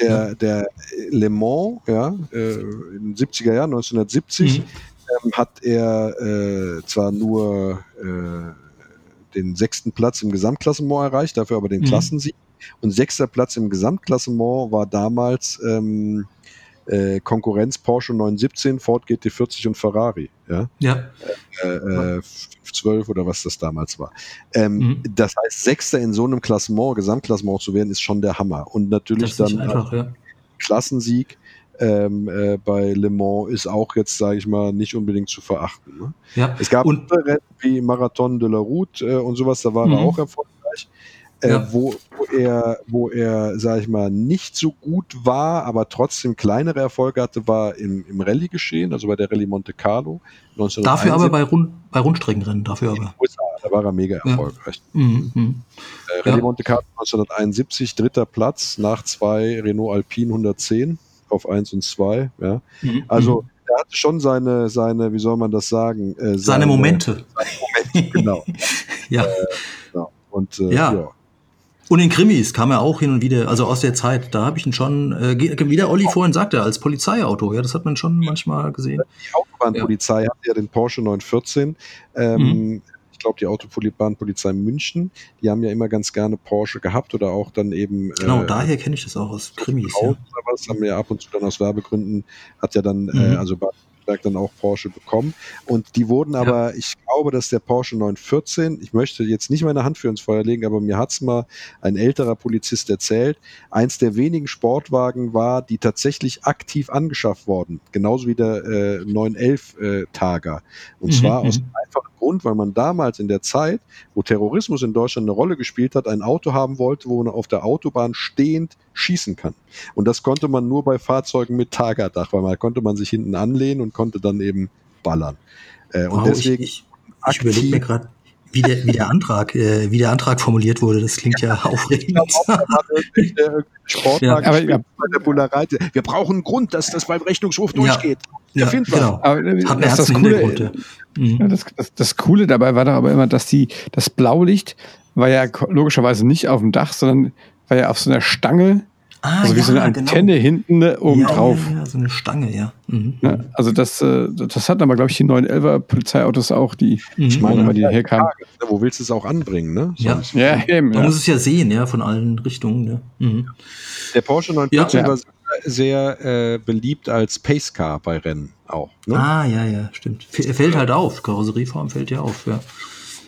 Der, der Le Mans, ja, äh, in den 70er Jahren, 1970, mhm ähm, hat er äh, zwar nur äh, den sechsten Platz im Gesamtklassement erreicht, dafür aber den mhm. Klassensieg. Und sechster Platz im Gesamtklassement war damals ähm, äh, Konkurrenz Porsche 917, Ford GT40 und Ferrari. Ja. Ja. Äh, äh, 12 oder was das damals war. Ähm, Mhm. Das heißt, Sechster in so einem Klassement, Gesamtklassement zu werden, ist schon der Hammer. Und natürlich dann einfach, ja. Klassensieg ähm, äh, bei Le Mans ist auch jetzt, sage ich mal, nicht unbedingt zu verachten. Ne? ja. Es gab Und- Rennen wie Marathon de la Route äh, und sowas, da war er Mhm. auch erfolgreich. Äh, Ja. wo, wo er, wo er, sag ich mal, nicht so gut war, aber trotzdem kleinere Erfolge hatte, war im, im Rallye-Geschehen, also bei der Rallye Monte Carlo. 1971. Dafür aber bei, Rund, bei Rundstreckenrennen, dafür aber. USA, da war er mega erfolgreich. Mhm. Mhm. Äh, Rallye Ja. Monte Carlo 1971, dritter Platz nach zwei Renault Alpine 110 auf 1 und 2. Ja. Mhm. Also er hatte schon seine, seine, wie soll man das sagen? Äh, Seine Momente. Genau. [laughs] Ja. genau. Und äh, Ja. ja. Und in Krimis kam er auch hin und wieder, also aus der Zeit, da habe ich ihn schon, äh, wie der Olli vorhin sagte, als Polizeiauto, ja, das hat man schon manchmal gesehen. Die Autobahnpolizei hatte ja den Porsche 914. Ähm, Mhm. Ich glaube, die Autobahnpolizei München, die haben ja immer ganz gerne Porsche gehabt oder auch dann eben. Genau, äh, daher kenne ich das auch aus Krimis. Haus Ja. was, haben wir ja ab und zu dann aus Werbegründen, hat ja dann, Mhm. äh, also Baden-Württemberg dann auch Porsche bekommen. Und die wurden aber, ich glaube, dass der Porsche 914, ich möchte jetzt nicht meine Hand für ins Feuer legen, aber mir hat's mal ein älterer Polizist erzählt, eins der wenigen Sportwagen war, die tatsächlich aktiv angeschafft worden, genauso wie der äh, 911 äh, Targa. Und Mhm, zwar aus mhm. dem einfachen Grund, weil man damals in der Zeit, wo Terrorismus in Deutschland eine Rolle gespielt hat, ein Auto haben wollte, wo man auf der Autobahn stehend schießen kann. Und das konnte man nur bei Fahrzeugen mit Targa-Dach, weil man konnte man sich hinten anlehnen und konnte dann eben ballern. Äh, und Wow, deswegen ich, ich, ich überlege mir gerade, wie der, wie der Antrag, äh, wie der Antrag formuliert wurde. Das klingt ja aufregend. [laughs] Ja, aber- Bullerei. Wir brauchen einen Grund, dass das beim Rechnungshof durchgeht. ja, wir. genau. Aber äh, das, das, Coole. Ja. Mhm. ja, das, das, das Coole dabei war doch aber immer, dass die, das Blaulicht war ja logischerweise nicht auf dem Dach, sondern war ja auf so einer Stange, Ah, also wie so eine ja, genau. Antenne hinten ne, oben ja, drauf. Ja, ja, so eine Stange, ja. Mhm. Ne? Also das, äh, das hatten aber, glaube ich, die 911er Polizeiautos auch, die, Mhm. Ich meine, die herkamen. Ja, Wo willst du es auch anbringen? Ne? Ja. Sonst- Ja, eben. Man Ja. muss es ja sehen, ja, von allen Richtungen. Ja. Mhm. Der Porsche 914 Ja. war sehr äh, beliebt als Pacecar bei Rennen auch. Ne? Ah, ja, ja, stimmt. F- Er fällt halt auf. Karosserieform fällt ja auf, ja.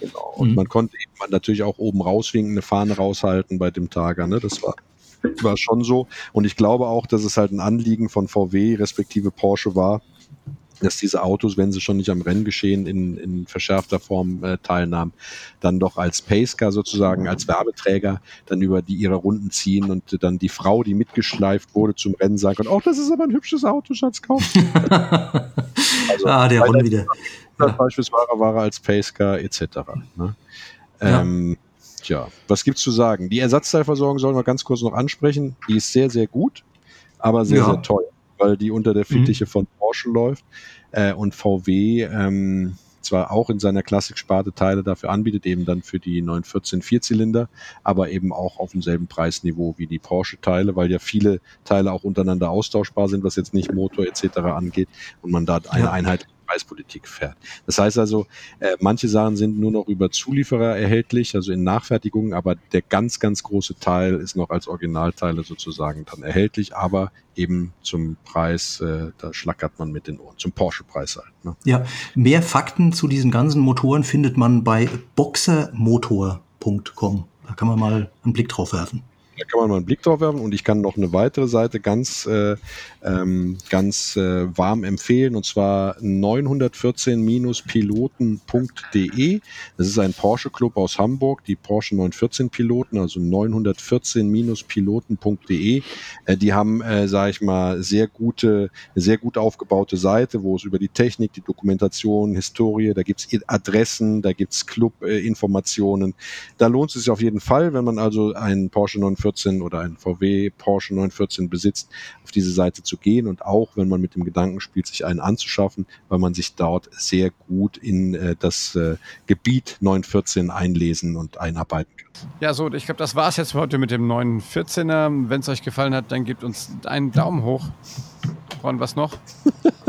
Genau. Und Mhm. man konnte eben natürlich auch oben rauswinken, eine Fahne raushalten bei dem Targa. Ne? Das war, war schon so. Und ich glaube auch, dass es halt ein Anliegen von VW respektive Porsche war, dass diese Autos, wenn sie schon nicht am Renngeschehen in, in verschärfter Form äh, teilnahmen, dann doch als Pacecar sozusagen, als Werbeträger dann über die ihre Runden ziehen und dann die Frau, die mitgeschleift wurde zum Rennen, sagen kann, oh, das ist aber ein hübsches Auto, Schatz, kauf. [laughs] Also, ah, der der- wieder. Ja. beispielsweise war er als Pacecar etc. Ne? Ja. Ähm, tja, was gibt's zu sagen? Die Ersatzteilversorgung sollen wir ganz kurz noch ansprechen. Die ist sehr, sehr gut, aber sehr, Ja. sehr teuer, weil die unter der Mhm. Fittiche von Porsche läuft äh, und VW ähm, zwar auch in seiner Klassiksparte Teile dafür anbietet, eben dann für die 914 Vierzylinder, aber eben auch auf demselben Preisniveau wie die Porsche-Teile, weil ja viele Teile auch untereinander austauschbar sind, was jetzt nicht Motor etc. angeht und man da eine Ja. Preispolitik fährt. Das heißt also, äh, manche Sachen sind nur noch über Zulieferer erhältlich, also in Nachfertigungen, aber der ganz, ganz große Teil ist noch als Originalteile sozusagen dann erhältlich, aber eben zum Preis, äh, da schlackert man mit den Ohren, zum Porsche-Preis halt. Ne? Ja, mehr Fakten zu diesen ganzen Motoren findet man bei boxermotor.com. Da kann man mal einen Blick drauf werfen. Da kann man mal einen Blick drauf werfen und ich kann noch eine weitere Seite ganz, äh, ähm, ganz äh, warm empfehlen und zwar 914-piloten.de. Das ist ein Porsche Club aus Hamburg, die Porsche 914 Piloten, also 914-piloten.de. Äh, die haben, äh, sage ich mal, sehr gute, sehr gut aufgebaute Seite, wo es über die Technik, die Dokumentation, Historie, da gibt's Adressen, da gibt's Club-Informationen. Da lohnt es sich auf jeden Fall, wenn man also einen Porsche 914 oder einen VW Porsche 914 besitzt, auf diese Seite zu gehen und auch, wenn man mit dem Gedanken spielt, sich einen anzuschaffen, weil man sich dort sehr gut in äh, das äh, Gebiet 914 einlesen und einarbeiten kann. Ja, so, ich glaube, das war's jetzt für heute mit dem neuen 14er. Wenn es euch gefallen hat, dann gebt uns einen Daumen hoch. Ron, was noch?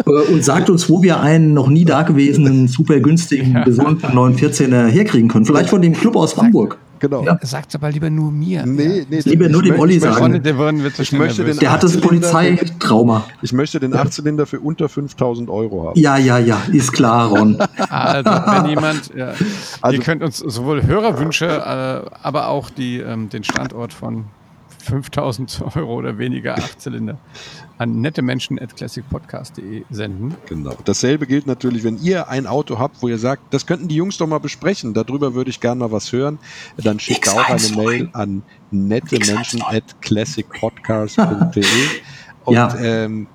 Äh, Und sagt uns, wo wir einen noch nie dagewesenen, super günstigen, gesunden [laughs] 914er herkriegen können. Vielleicht von dem Club aus Hamburg. Genau. Ja. Sagt aber lieber nur mir. Nee, nee, Lieber nur dem Olli sagen. Der Ich möchte den Der hat das Polizeitrauma. Ich möchte den Achtzylinder für unter 5000 Euro haben. Ja, ja, ja, ist klar, Ron. Also, wenn [laughs] jemand, ja, Also- ihr könnt uns sowohl Hörerwünsche, äh, aber auch die, ähm, den Standort von 5000 [laughs] Euro oder weniger Achtzylinder an nette Menschen at classicpodcast.de senden. Genau. Dasselbe gilt natürlich, wenn ihr ein Auto habt, wo ihr sagt, das könnten die Jungs doch mal besprechen, darüber würde ich gerne mal was hören, dann schickt auch eine X1. Mail an nette Menschen at classicpodcast.de [laughs] und Ja. ähm,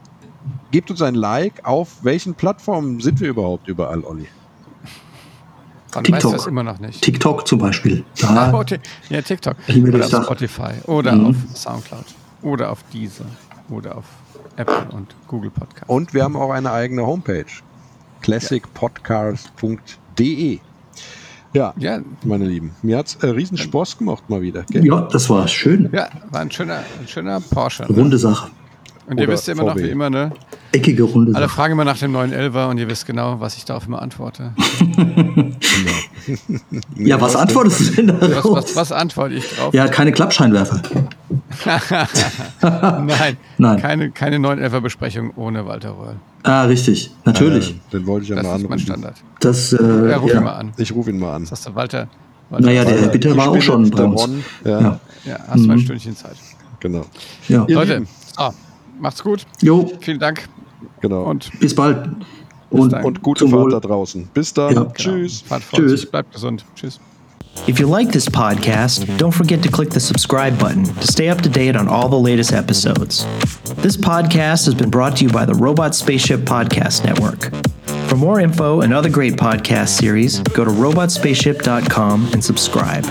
gebt uns ein Like. Auf welchen Plattformen sind wir überhaupt überall, Olli? Man TikTok. weiß das immer noch nicht. TikTok zum Beispiel. Da, [laughs] okay. Ja, TikTok. Oder auf Dach. Spotify. Oder Mhm. auf Soundcloud. Oder auf Deezer. Oder auf Apple und Google Podcast. Und wir haben auch eine eigene Homepage. classicpodcast.de Ja, Ja, meine Lieben, mir hat's äh, riesen Spaß gemacht mal wieder. Gell? ja, das war schön. ja, war ein schöner, ein schöner Porsche. Ne? Runde Sache. Und ihr wisst ja immer noch, VW. wie immer, ne? Eckige runde Alle Sache. fragen immer nach dem neuen Elfer und ihr wisst genau, was ich darauf immer antworte. [laughs] Ja, was antwortest du denn Was, darauf? was, was antworte ich drauf? Ja, keine Klappscheinwerfer. [laughs] Nein, Nein. Keine, keine 911er-Besprechung ohne Walter Röhrl. Ah, richtig. Natürlich. Äh, den wollte ich ja Das mal ist mein anrufen. Standard. Das, äh, Ja, ruf ihn mal ja. an. Ich rufe ihn mal an. Was hast du, Walter? Walter Naja, der Röhrl. Bitter war auch schon bei uns. Ja, Ja. Ja, hast zwei Mhm. Stündchen Zeit. genau. Ja. Leute, Lieben. So, macht's gut. Jo, Vielen Dank genau. und bis bald. Und. Und gute Fahrt Wohl. da draußen. Bis dann. Ja. Tschüss. fahrt. Tschüss. Bleibt gesund. Tschüss. If you like this podcast, don't forget to click the subscribe button to stay up to date on all the latest episodes. This podcast has been brought to you by the Robot Spaceship Podcast Network. For more info and other great podcast series, go to robotspaceship.com and subscribe.